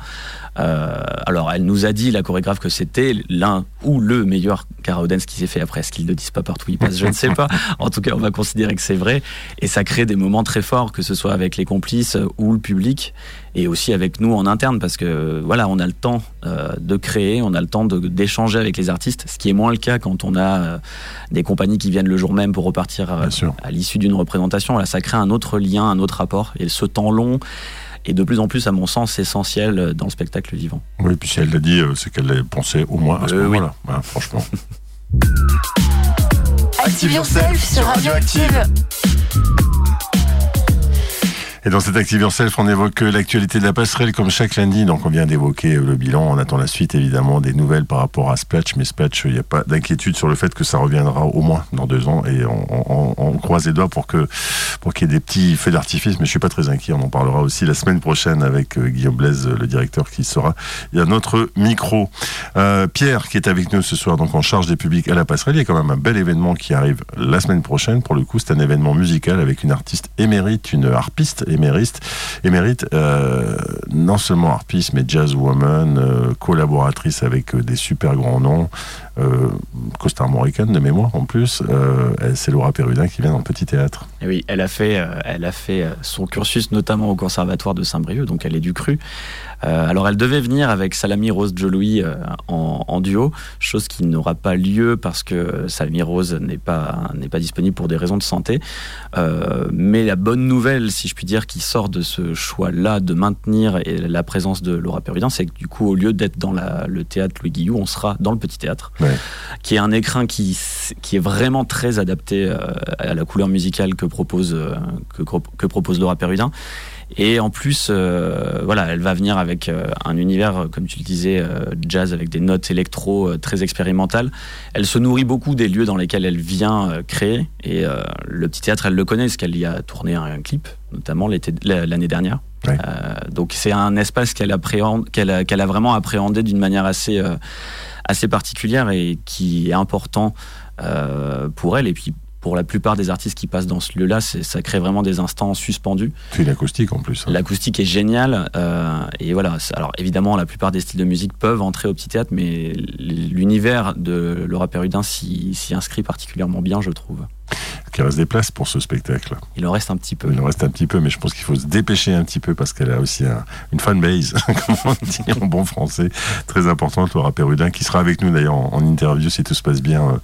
Euh, alors, elle nous a dit, la chorégraphe, que c'était l'un ou le meilleur Karaodens qui s'est fait. Après, est-ce qu'ils le disent pas partout ils passent Je ne sais pas. [LAUGHS] En tout cas, on va considérer que c'est vrai. Et ça crée des moments très forts, que ce soit avec les complices ou le public et aussi avec nous en interne parce que voilà on a le temps euh, de créer on a le temps d'échanger avec les artistes ce qui est moins le cas quand on a euh, des compagnies qui viennent le jour même pour repartir euh, à l'issue d'une représentation là ça crée un autre lien un autre rapport et ce temps long est de plus en plus, à mon sens, essentiel dans le spectacle vivant. Oui, puis si elle l'a dit, c'est qu'elle pensé au moins à ce euh, moment-là, oui. ouais, franchement. Active Yourself sur Radioactive. Et dans cette Active Yourself, on évoque l'actualité de la passerelle comme chaque lundi. Donc on vient d'évoquer le bilan. On attend la suite évidemment des nouvelles par rapport à Splatch. Mais Splatch, il n'y a pas d'inquiétude sur le fait que ça reviendra au moins dans deux ans. Et on, croise les doigts pour pour qu'il y ait des petits feux d'artifice. Mais je suis pas très inquiet. On en parlera aussi la semaine prochaine avec euh, Guillaume Blaise, le directeur qui sera. Il y a notre micro. Euh, Pierre qui est avec nous ce soir, donc en charge des publics à la passerelle. Il y a quand même un bel événement qui arrive la semaine prochaine. Pour le coup, c'est un événement musical avec une artiste émérite, une harpiste émérite, euh, non seulement harpiste, mais jazzwoman, euh, collaboratrice avec euh, des super grands noms, euh, costarmoricaine de mémoire en plus. C'est Laura Perrudin qui vient dans le petit théâtre. Oui, elle a fait, elle a fait son cursus notamment au conservatoire de Saint-Brieuc, donc elle est du cru. Euh, alors elle devait venir avec Salami Rose Jolouis euh, en, en, duo, chose qui n'aura pas lieu parce que Salami Rose n'est pas n'est pas disponible pour des raisons de santé. Euh, mais la bonne nouvelle, si je puis dire, qui sort de ce choix-là de maintenir la présence de Laura Perrudin, c'est que du coup, au lieu d'être dans la, le théâtre Louis Guillou, on sera dans le petit théâtre, ouais. qui est un écrin qui qui est vraiment très adapté à la couleur musicale que propose que, que propose Laura Perrudin et en plus, euh, voilà, elle va venir avec euh, un univers, comme tu le disais, euh, jazz avec des notes électro euh, très expérimentales. Elle se nourrit beaucoup des lieux dans lesquels elle vient euh, créer. Et euh, le petit théâtre, elle le connaît, parce qu'elle y a tourné un clip, notamment l'année dernière. Ouais. donc c'est un espace qu'elle qu'elle a, qu a, vraiment appréhendé d'une manière assez, assez particulière et qui est important pour elle. Et puis pour la plupart des artistes qui passent dans ce lieu-là, ça crée vraiment des instants suspendus. C'est l'acoustique en plus. Hein. L'acoustique est géniale. Euh, et voilà. Alors évidemment, la plupart des styles de musique peuvent entrer au petit théâtre, mais l'univers de Laura Perrudin s'y inscrit particulièrement bien, je trouve qu'il reste des places pour ce spectacle. Il en reste un petit peu. Il en reste un petit peu, mais je pense qu'il faut se dépêcher un petit peu parce qu'elle a aussi un, une fanbase, [LAUGHS] comme on dit en bon français, très importante, Laura Perrudin, qui sera avec nous d'ailleurs en, en, interview si tout se passe bien euh,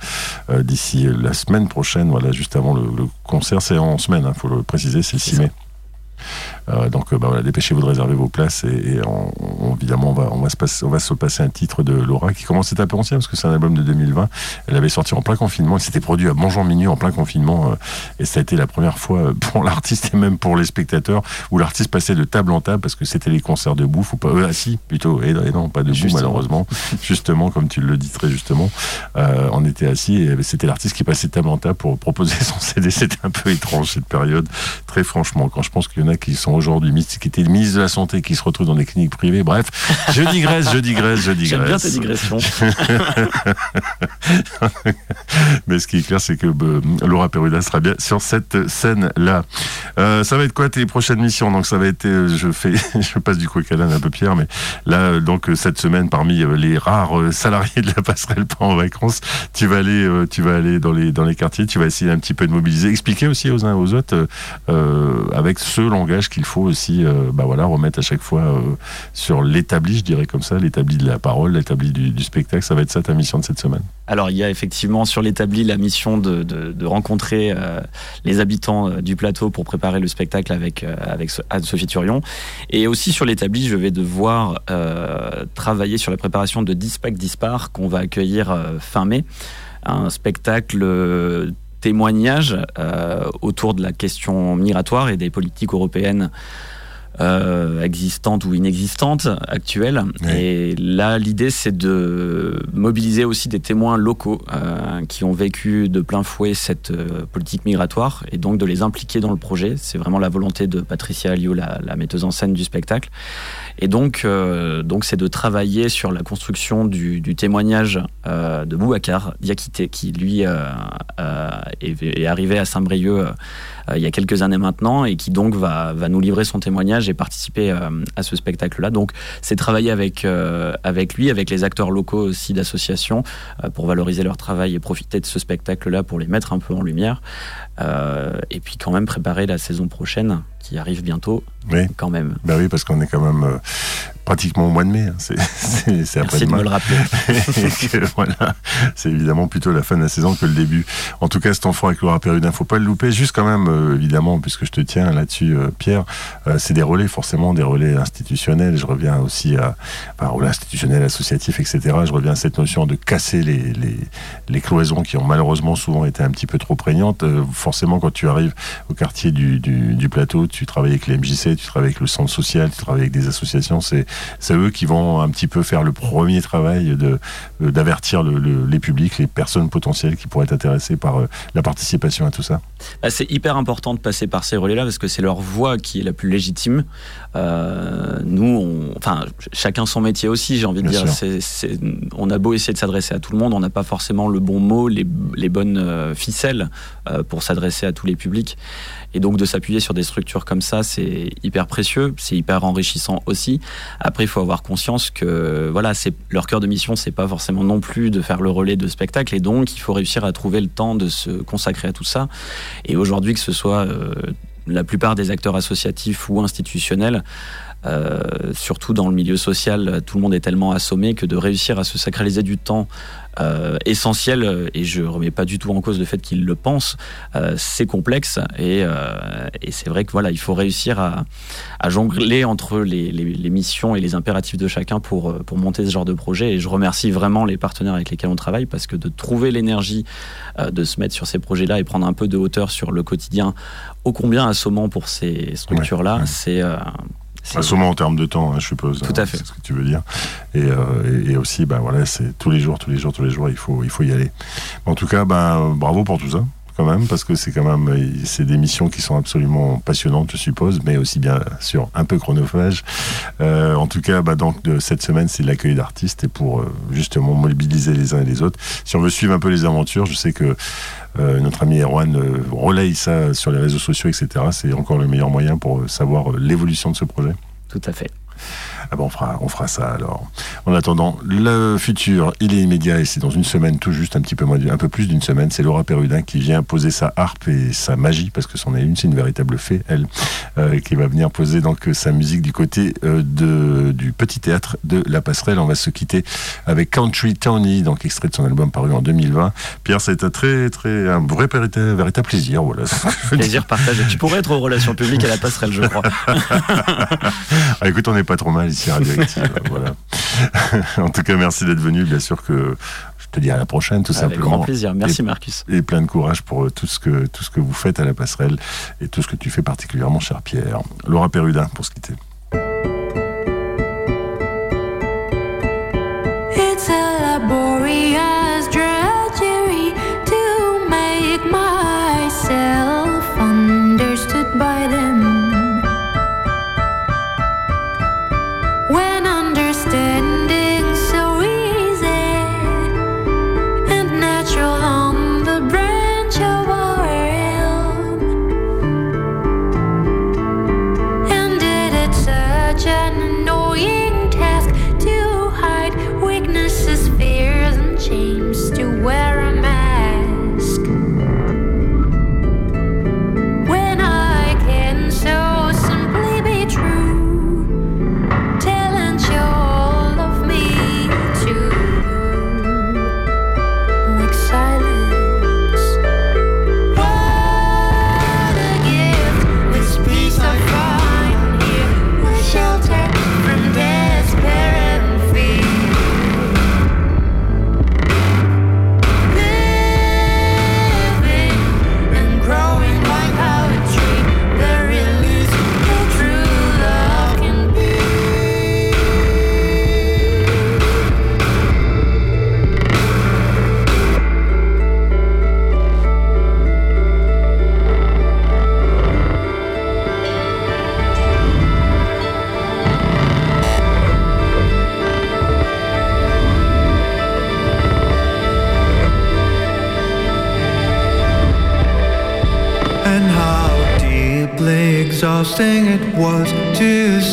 euh, d'ici la semaine prochaine, voilà, juste avant le, le concert. C'est en semaine, il hein, faut le préciser, c'est le 6 mai. Euh, donc bah, voilà, dépêchez-vous de réserver vos places et, et on, on, évidemment on va, on, va se passer, on va se passer un titre de Laura qui commence à être un peu ancien parce que c'est un album de 2020. Elle avait sorti en plein confinement, il s'était produit à Bonjour Minuit en plein confinement euh, et ça a été la première fois euh, pour [LAUGHS] l'artiste et même pour les spectateurs où l'artiste passait de table en table parce que c'était les concerts debout, faut pas euh, assis plutôt et, et, non pas debout justement. malheureusement, [LAUGHS] justement comme tu le dis très justement, euh, on était assis et c'était l'artiste qui passait de table en table pour proposer [LAUGHS] son CD. C'était un peu étrange cette période, très franchement quand je pense qu'il y en a qui sont aujourd'hui, qui était ministre de la Santé, qui se retrouve dans des cliniques privées. Bref, je digresse, je digresse, je digresse. [LAUGHS] J'aime bien tes digressions. [LAUGHS] Mais ce qui est clair, c'est que euh, Laura Peruda sera bien sur cette scène-là. Euh, ça va être quoi tes prochaines missions? Donc ça va être, euh, je fais, [LAUGHS] je passe du coq à un peu Pierre, mais là, donc cette semaine, parmi les rares salariés de la passerelle pas en vacances, tu vas aller, tu vas aller dans les dans les quartiers, tu vas essayer un petit peu de mobiliser, expliquer aussi aux uns et aux autres avec ce langage qu'il faut aussi, bah voilà, remettre à chaque fois sur l'établi, je dirais comme ça, l'établi de la parole, l'établi du, spectacle. Ça va être ça ta mission de cette semaine. Alors il y a effectivement sur l'établi la mission de, rencontrer euh, les habitants euh, du plateau pour préparer le spectacle avec, euh, avec Anne-Sophie Turion. Et aussi sur l'établi, je vais devoir travailler sur la préparation de Dispac Dispar qu'on va accueillir fin mai. Un spectacle témoignage autour de la question migratoire et des politiques européennes euh, existantes ou inexistantes, actuelles. Et là, l'idée, c'est de mobiliser aussi des témoins locaux euh, qui ont vécu de plein fouet cette euh, politique migratoire et donc de les impliquer dans le projet. C'est vraiment la volonté de Patricia Alliot, la, la metteuse en scène du spectacle. Et donc, euh, donc c'est de travailler sur la construction du, témoignage euh, de Boubacar Diakité, qui lui euh, est, est, arrivé à Saint-Brieuc il y a quelques années maintenant et qui donc va, va nous livrer son témoignage et participer à ce spectacle-là. Donc, c'est travailler avec, avec lui, avec les acteurs locaux aussi d'associations pour valoriser leur travail et profiter de ce spectacle-là pour les mettre un peu en lumière. et puis, quand même, préparer la saison prochaine qui arrive bientôt oui. quand même. Ben oui, parce qu'on est quand même euh, pratiquement au mois de mai. Hein. C'est, [LAUGHS] après Merci de me le rappeler. [LAUGHS] voilà, c'est évidemment plutôt la fin de la saison que le début. En tout cas, cet enfant avec Laura Pérudin, faut pas le louper. Juste quand même, euh, évidemment, puisque je te tiens là-dessus, euh, Pierre, c'est des relais, forcément, des relais institutionnels. Je reviens aussi à enfin, relais institutionnels, associatifs, etc. Je reviens à cette notion de casser les, les, les cloisons qui ont malheureusement souvent été un petit peu trop prégnantes. forcément, quand tu arrives au quartier du, du, du plateau, tu travailles avec les MJC, tu travailles avec le centre social, tu travailles avec des associations. C'est c'est eux qui vont un petit peu faire le premier travail de d'avertir le, les publics, les personnes potentielles qui pourraient être intéressées par euh, la participation à tout ça. Bah, c'est hyper important de passer par ces relais-là parce que c'est leur voix qui est la plus légitime. Euh, nous, on, enfin, chacun son métier aussi, j'ai envie de dire. on a beau essayer de s'adresser à tout le monde, on n'a pas forcément le bon mot, les, les bonnes euh, ficelles euh, pour s'adresser à tous les publics. Et donc de s'appuyer sur des structures comme ça, c'est hyper précieux, c'est hyper enrichissant aussi. Après, il faut avoir conscience que voilà, c'est leur cœur de mission, c'est pas forcément non plus de faire le relais de spectacle, et donc il faut réussir à trouver le temps de se consacrer à tout ça. Et aujourd'hui, que ce soit euh, la plupart des acteurs associatifs ou institutionnels, euh, surtout dans le milieu social, tout le monde est tellement assommé que de réussir à se sacraliser du temps euh, essentiel, et je remets pas du tout en cause le fait qu'ils le pensent, euh, c'est complexe et, et c'est vrai que voilà, il faut réussir à, à jongler entre les, les, les, missions et les impératifs de chacun pour, pour monter ce genre de projet. Et je remercie vraiment les partenaires avec lesquels on travaille parce que de trouver l'énergie de se mettre sur ces projets-là et prendre un peu de hauteur sur le quotidien, ô combien assommant pour ces structures-là, ouais, ouais. c'est Assommant en termes de temps, hein, je suppose. Tout à fait. C'est ce que tu veux dire. Et, euh, et, et aussi, ben voilà, c'est tous les jours, tous les jours, tous les jours, il faut, il faut y aller. En tout cas, ben bravo pour tout ça quand même, parce que c'est quand même c'est des missions qui sont absolument passionnantes, je suppose, mais aussi bien sûr un peu chronophage. Euh, en tout cas, bah, donc cette semaine, c'est l'accueil d'artistes et pour euh, justement mobiliser les uns et les autres. Si on veut suivre un peu les aventures, je sais que euh, notre ami Erwan euh, relaye ça sur les réseaux sociaux, etc. C'est encore le meilleur moyen pour savoir l'évolution de ce projet. Tout à fait. Ah ben on fera, on fera ça alors. En attendant, le futur, il est immédiat et c'est dans une semaine, tout juste un petit peu moins, un peu plus d'une semaine. C'est Laura Perudin qui vient poser sa harpe et sa magie, parce que c'en est une, c'est une véritable fée, elle, euh, qui va venir poser donc sa musique du côté euh, de, du petit théâtre de La Passerelle. On va se quitter avec Country Tony, donc extrait de son album paru en 2020. Pierre, c'est un très, très, un vrai véritable plaisir, voilà. [LAUGHS] Plaisir partagé. Tu pourrais être aux relations publiques à La Passerelle, je crois. [LAUGHS] ah, écoute, on n'est pas trop mal Radioactive. voilà. [LAUGHS] en tout cas, merci d'être venu. Bien sûr que je te dis à la prochaine, tout Avec simplement. grand plaisir. Merci, Marcus. Et plein de courage pour tout ce, que, tout ce que vous faites à la passerelle et tout ce que tu fais particulièrement, cher Pierre. Laura Perudin, pour se quitter.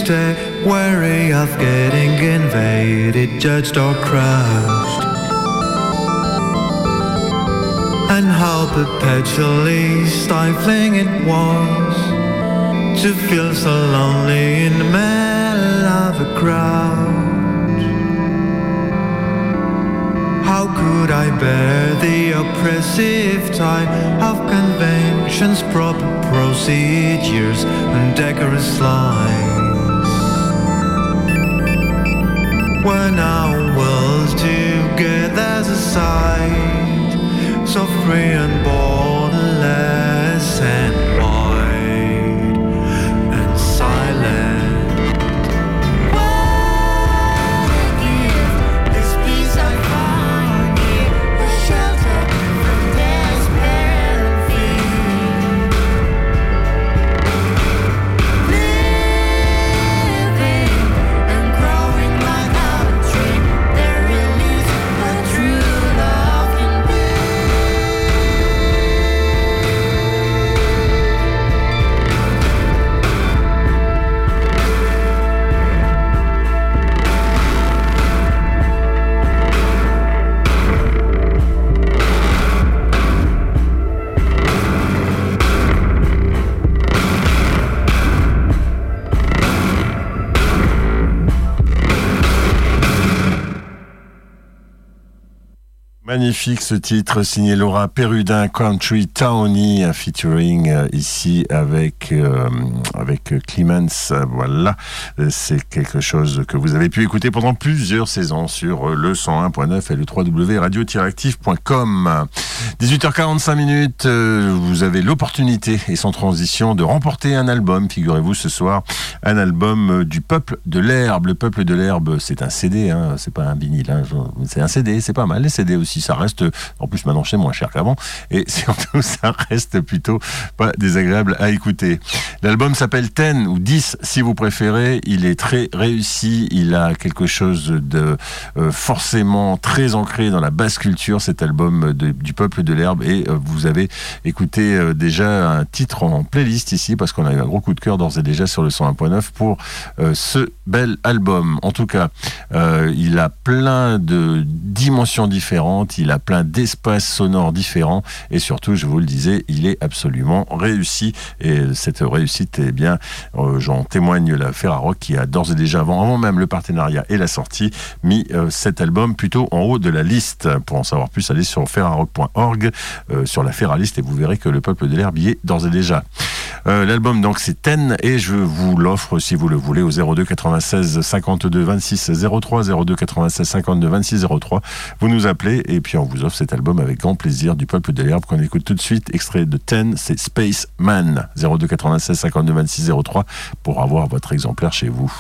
Stay wary of getting invaded, judged or crushed. And how perpetually stifling it was to feel so lonely in the middle of a crowd. How could I bear the oppressive tie of conventions, proper procedures, and decorous lines? When our worlds together a sight, so free and borderless and Magnifique ce titre signé Laura Perudin Country Towny featuring euh, ici avec euh, avec Clemens. Voilà Euh, c'est quelque chose que vous avez pu écouter pendant plusieurs saisons sur euh, le 101.9 et le www.radioactive.com 18h45 minutes euh, vous avez l'opportunité et sans transition de remporter un album. Figurez-vous ce soir un album euh, du peuple de l'herbe. Le peuple de l'herbe c'est un CD hein, c'est pas un vinyle hein, c'est un CD c'est pas mal les CD aussi ça reste en plus maintenant c'est moins cher qu'avant et [LAUGHS] surtout ça reste plutôt pas désagréable à écouter. L'album s'appelle Ten ou 10 si vous préférez. Il est très réussi. Il a quelque chose de euh, forcément très ancré dans la basse culture cet album du peuple de l'herbe. Et euh, vous avez écouté euh, déjà un titre en playlist ici parce qu'on a eu un gros coup de cœur d'ores et déjà sur le 101.9 pour ce bel album. En tout cas il a plein de dimensions différentes, il a plein d'espaces sonores différents et surtout, je vous le disais, il est absolument réussi. Et cette réussite, eh bien, euh, j'en témoigne la Ferrarock qui a d'ores et déjà, avant, avant même le partenariat et la sortie, mis euh, cet album plutôt en haut de la liste. Pour en savoir plus, allez sur ferrarock.org, euh, sur la Ferraliste et vous verrez que le peuple de l'herbe y est d'ores et déjà. L'album donc c'est Ten et je vous l'offre si vous le voulez au 02 96 52 26 03 02 96 52 26 03. Vous nous appelez et puis on vous offre cet album avec grand plaisir du peuple de l'herbe qu'on écoute tout de suite. Extrait de Ten, c'est Space Man 02 96 52 26 03 pour avoir votre exemplaire chez vous.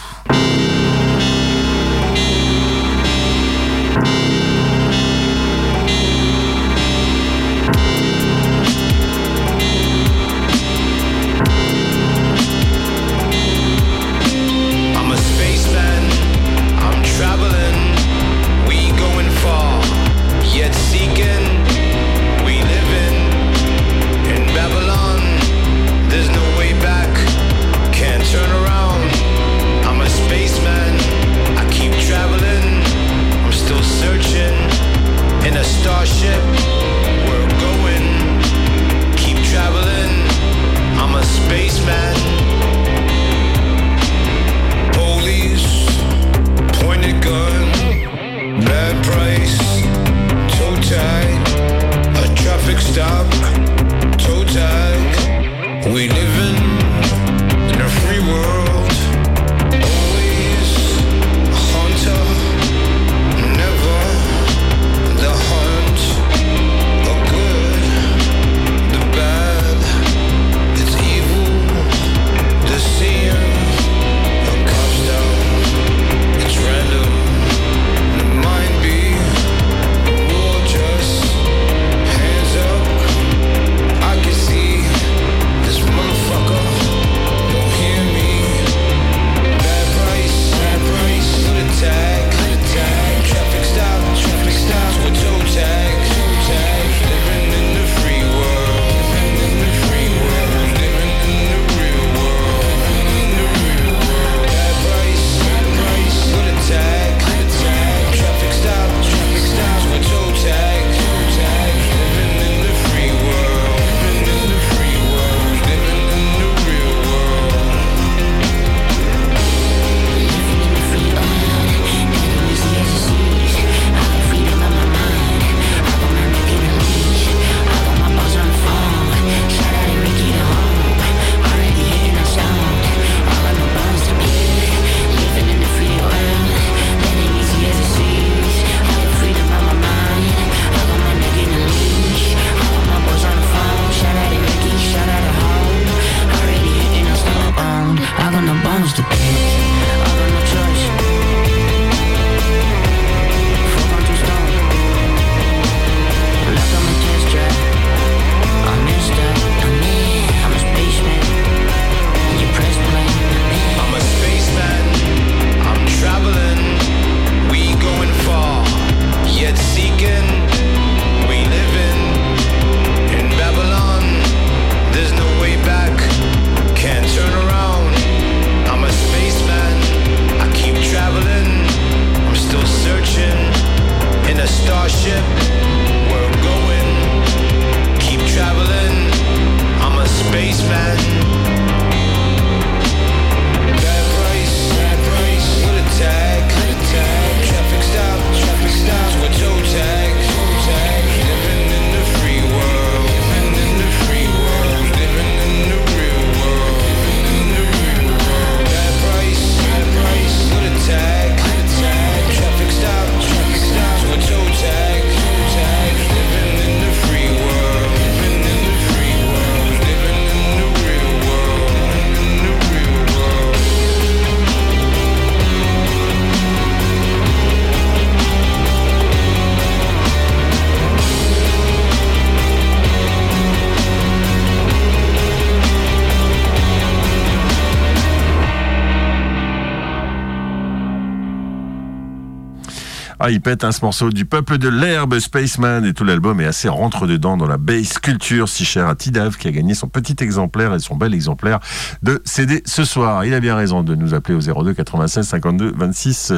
Ah, il pète un ce morceau du peuple de l'herbe, Spaceman, et tout l'album est assez rentre-dedans dans la bass culture si chère à Tidav, qui a gagné son petit exemplaire et son bel exemplaire de CD ce soir. Il a bien raison de nous appeler au 02 96 52 26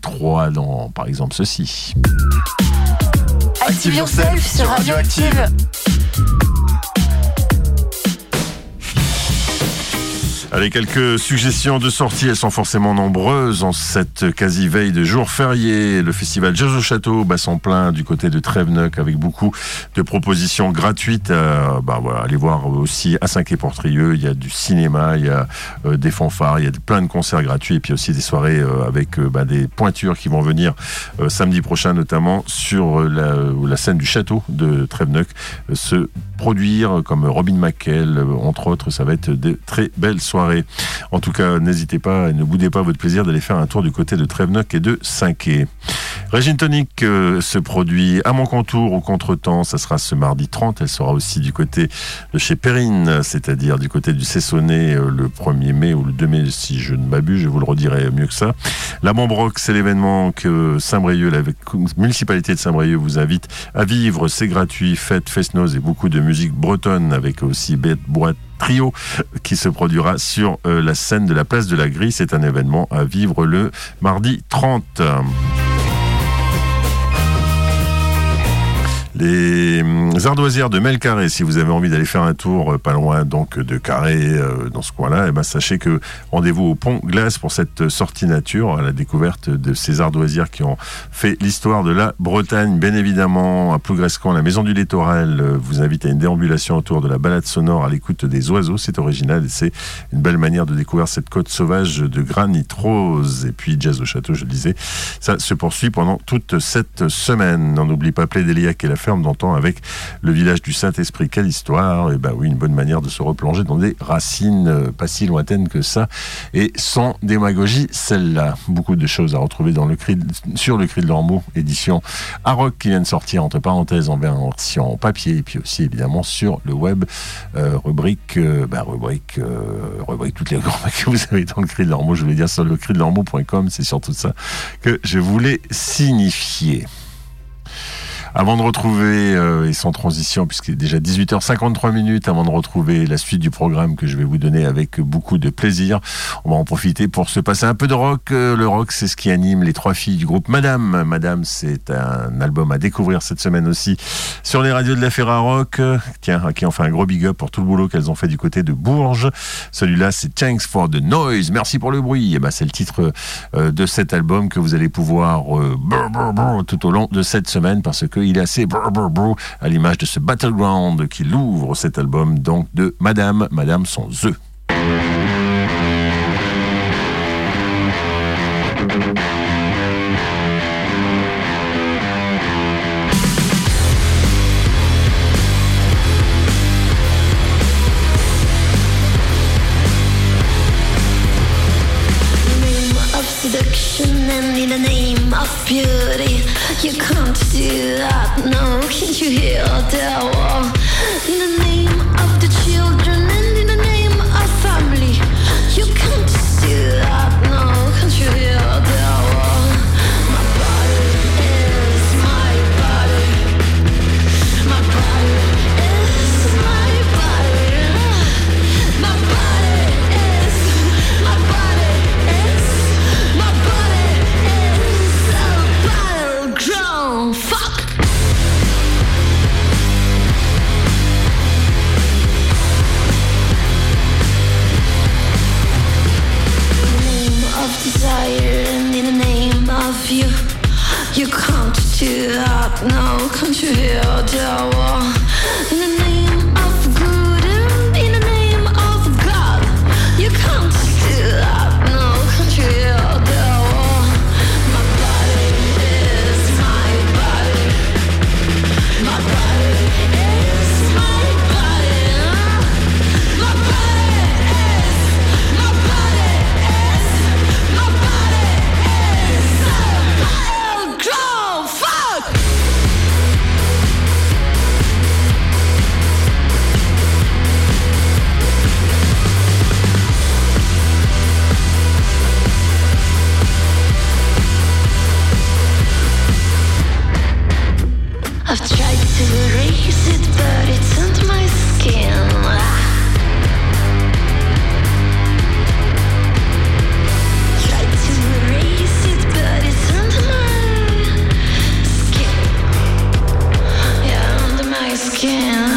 03 dans, par exemple, ceci. Active Yourself sur Radioactive. Allez, quelques suggestions de sortie, elles sont forcément nombreuses en cette quasi-veille de jour férié. Le festival Jazz au Château bat son plein du côté de Tréveneuc avec beaucoup de propositions gratuites. Euh, bah voilà, allez voir aussi à 5 et Portrieux, il y a du cinéma, il y a euh, des fanfares, il y a plein de concerts gratuits et puis aussi des soirées euh, avec bah, des pointures qui vont venir samedi prochain notamment sur la, scène du château de Tréveneuc euh, se produire comme Robin McKell, entre autres. Ça va être de très belles soirées. En tout cas, n'hésitez pas et ne boudez pas votre plaisir d'aller faire un tour du côté de Tréveneuc et de Saint-Quay. Régine Tonic euh, se produit à mon contour au contretemps. Ça sera ce mardi 30. Elle sera aussi du côté de chez Perrine, c'est-à-dire du côté du Cessonnet euh, le 1er mai ou le 2 mai, si je ne m'abuse. Je vous le redirai mieux que ça. La Montbroc, c'est l'événement que Saint-Brieuc, la municipalité de Saint-Brieuc vous invite à vivre. C'est gratuit, fête, fest-noz et beaucoup de musique bretonne avec aussi bête boîte trio qui se produira sur euh, la scène de la place de la Grille. C'est un événement à vivre le mardi 30. Les hum, ardoisières de Melcarré, si vous avez envie d'aller faire un tour euh, pas loin donc de Carré euh, dans ce coin-là, eh ben, sachez que rendez-vous au Pont Glace pour cette sortie nature à la découverte de ces ardoisières qui ont fait l'histoire de la Bretagne. Bien évidemment, à Plougrescan, la Maison du Littoral euh, vous invite à une déambulation autour de la balade sonore à l'écoute des oiseaux. C'est original et c'est une belle manière de découvrir cette côte sauvage de granit rose. Et puis Jazz au Château, je le disais, ça se poursuit pendant toute cette semaine. Pas la ferme d'antan avec le village du Saint-Esprit. Quelle histoire Et ben oui, une bonne manière de se replonger dans des racines euh, pas si lointaines que ça et sans démagogie celle-là. Beaucoup de choses à retrouver dans le cri de- sur le cri de l'Ormeau, édition Aroc qui vient de sortir entre parenthèses en version papier et puis aussi évidemment sur le web euh, rubrique euh, ben, rubrique euh, rubrique toutes les rubriques que vous avez dans le cri de l'Ormeau. Je voulais dire sur le cri de l'Ormeau.com, c'est surtout ça que je voulais signifier. Avant de retrouver, euh, et sans transition, puisqu'il est déjà 18h53 minutes, avant de retrouver la suite du programme que je vais vous donner avec beaucoup de plaisir, on va en profiter pour se passer un peu de rock. Euh, Le rock, c'est ce qui anime les trois filles du groupe Madame. Madame, c'est un album à découvrir cette semaine aussi sur les radios de la Ferra Rock. Euh, Tiens, à qui on fait un gros big up pour tout le boulot qu'elles ont fait du côté de Bourges. Celui-là, c'est Thanks for the Noise. Merci pour le bruit. Et ben, c'est le titre de cet album que vous allez pouvoir brr, brr, brr tout au long de cette semaine parce qu'il est assez brr, brr, brr à l'image de ce Battleground qui l'ouvre cet album donc de Madame, Madame œufs. the seduction and in the name of beauty. You can't do that, no, can't you hear the war? In the name of the children You 到吗 down.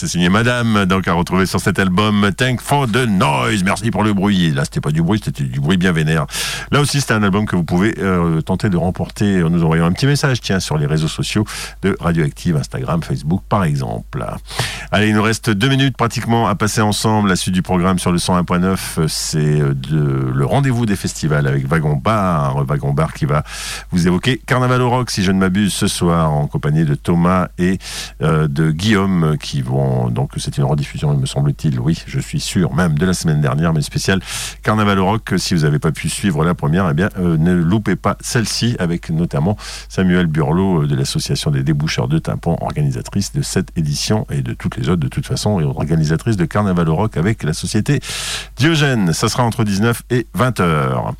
C'est signé Madame, donc à retrouver sur cet album Thank for the Noise. Merci pour le bruit. Là, c'était pas du bruit, c'était du bruit bien vénère. Là aussi, c'est un album que vous pouvez euh, tenter de remporter nous envoyant un petit message, tiens, sur les réseaux sociaux de Radioactive, Instagram, Facebook, par exemple. Allez, il nous reste deux minutes pratiquement à passer ensemble. La suite du programme sur le 101.9, c'est euh, le rendez-vous des festivals avec Wagon Bar, Wagon Bar qui va vous évoquer Carnaval au Rock, si je ne m'abuse, ce soir en compagnie de Thomas et euh, de Guillaume qui vont donc c'est une rediffusion, il me semble-t-il, oui, je suis sûr, même de la semaine dernière, mais spécial Carnaval au Rock. Si vous n'avez pas pu suivre la première, eh bien euh, ne loupez pas celle-ci avec notamment Samuel Burlot euh, de l'association des déboucheurs de tympans, organisatrice de cette édition et de toutes les autres de toute façon, et organisatrice de Carnaval au Rock avec la société Diogène. Ça sera entre 19 et 20 heures.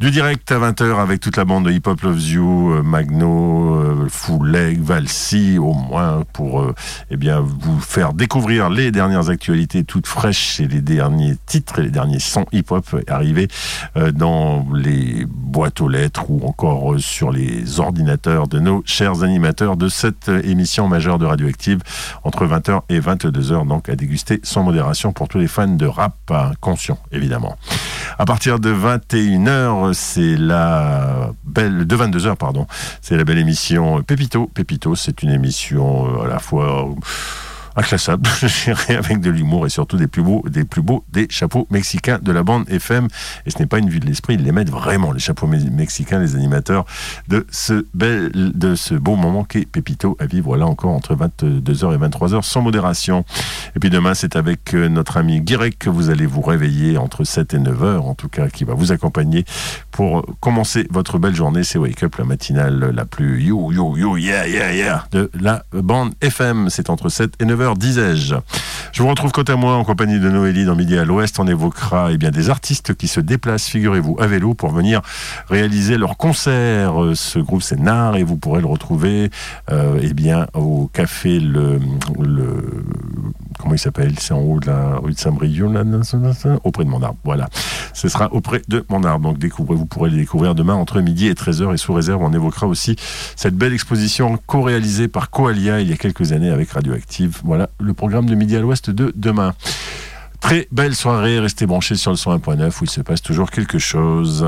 Du direct à 20h avec toute la bande de Hip Hop Loves You, euh, Magno, euh, Full Leg, Valsi, au moins pour eh bien, vous faire découvrir les dernières actualités toutes fraîches et les derniers titres et les derniers sons hip-hop arrivés euh, dans les boîtes aux lettres ou encore euh, sur les ordinateurs de nos chers animateurs de cette euh, émission majeure de Radioactive entre 20h et 22h, donc à déguster sans modération pour tous les fans de rap conscients, évidemment. À partir de 21h, c'est la belle de 22h pardon, c'est la belle émission Pépito. Pépito, c'est une émission à la fois inclassable, [LAUGHS] je dirais, avec de l'humour et surtout des plus beaux, des plus beaux des chapeaux mexicains de la bande FM. Et ce n'est pas une vue de l'esprit, ils les mettent vraiment les chapeaux me- mexicains, les animateurs de ce bel, de ce beau moment qu'est Pépito à vivre là encore entre 22h et 23h sans modération. Et puis demain, c'est avec euh, notre ami Guirec que vous allez vous réveiller entre 7 et 9h, en tout cas, qui va vous accompagner pour commencer votre belle journée. C'est Wake Up, la matinale la plus yo, yo, yo, yeah, yeah, yeah de la bande FM. C'est entre 7 et 9h, disais-je. Je vous retrouve quant à moi en compagnie de Noélie dans Midi à l'Ouest. On évoquera eh bien, des artistes qui se déplacent, figurez-vous, à vélo pour venir réaliser leur concert. Euh, Ce groupe, c'est Nard et vous pourrez le retrouver euh, eh bien, au café le, comment il s'appelle? C'est en haut de la rue de Saint-Brieuc, auprès de mon arbre. Voilà. Ce sera auprès de mon arbre. Donc découvrez, vous pourrez les découvrir demain entre midi et 13h. Et sous réserve, on évoquera aussi cette belle exposition co-réalisée par Coalia il y a quelques années avec Radioactive. Voilà le programme de Midi à l'Ouest de demain. Très belle soirée, restez branchés sur le 101.9 où il se passe toujours quelque chose.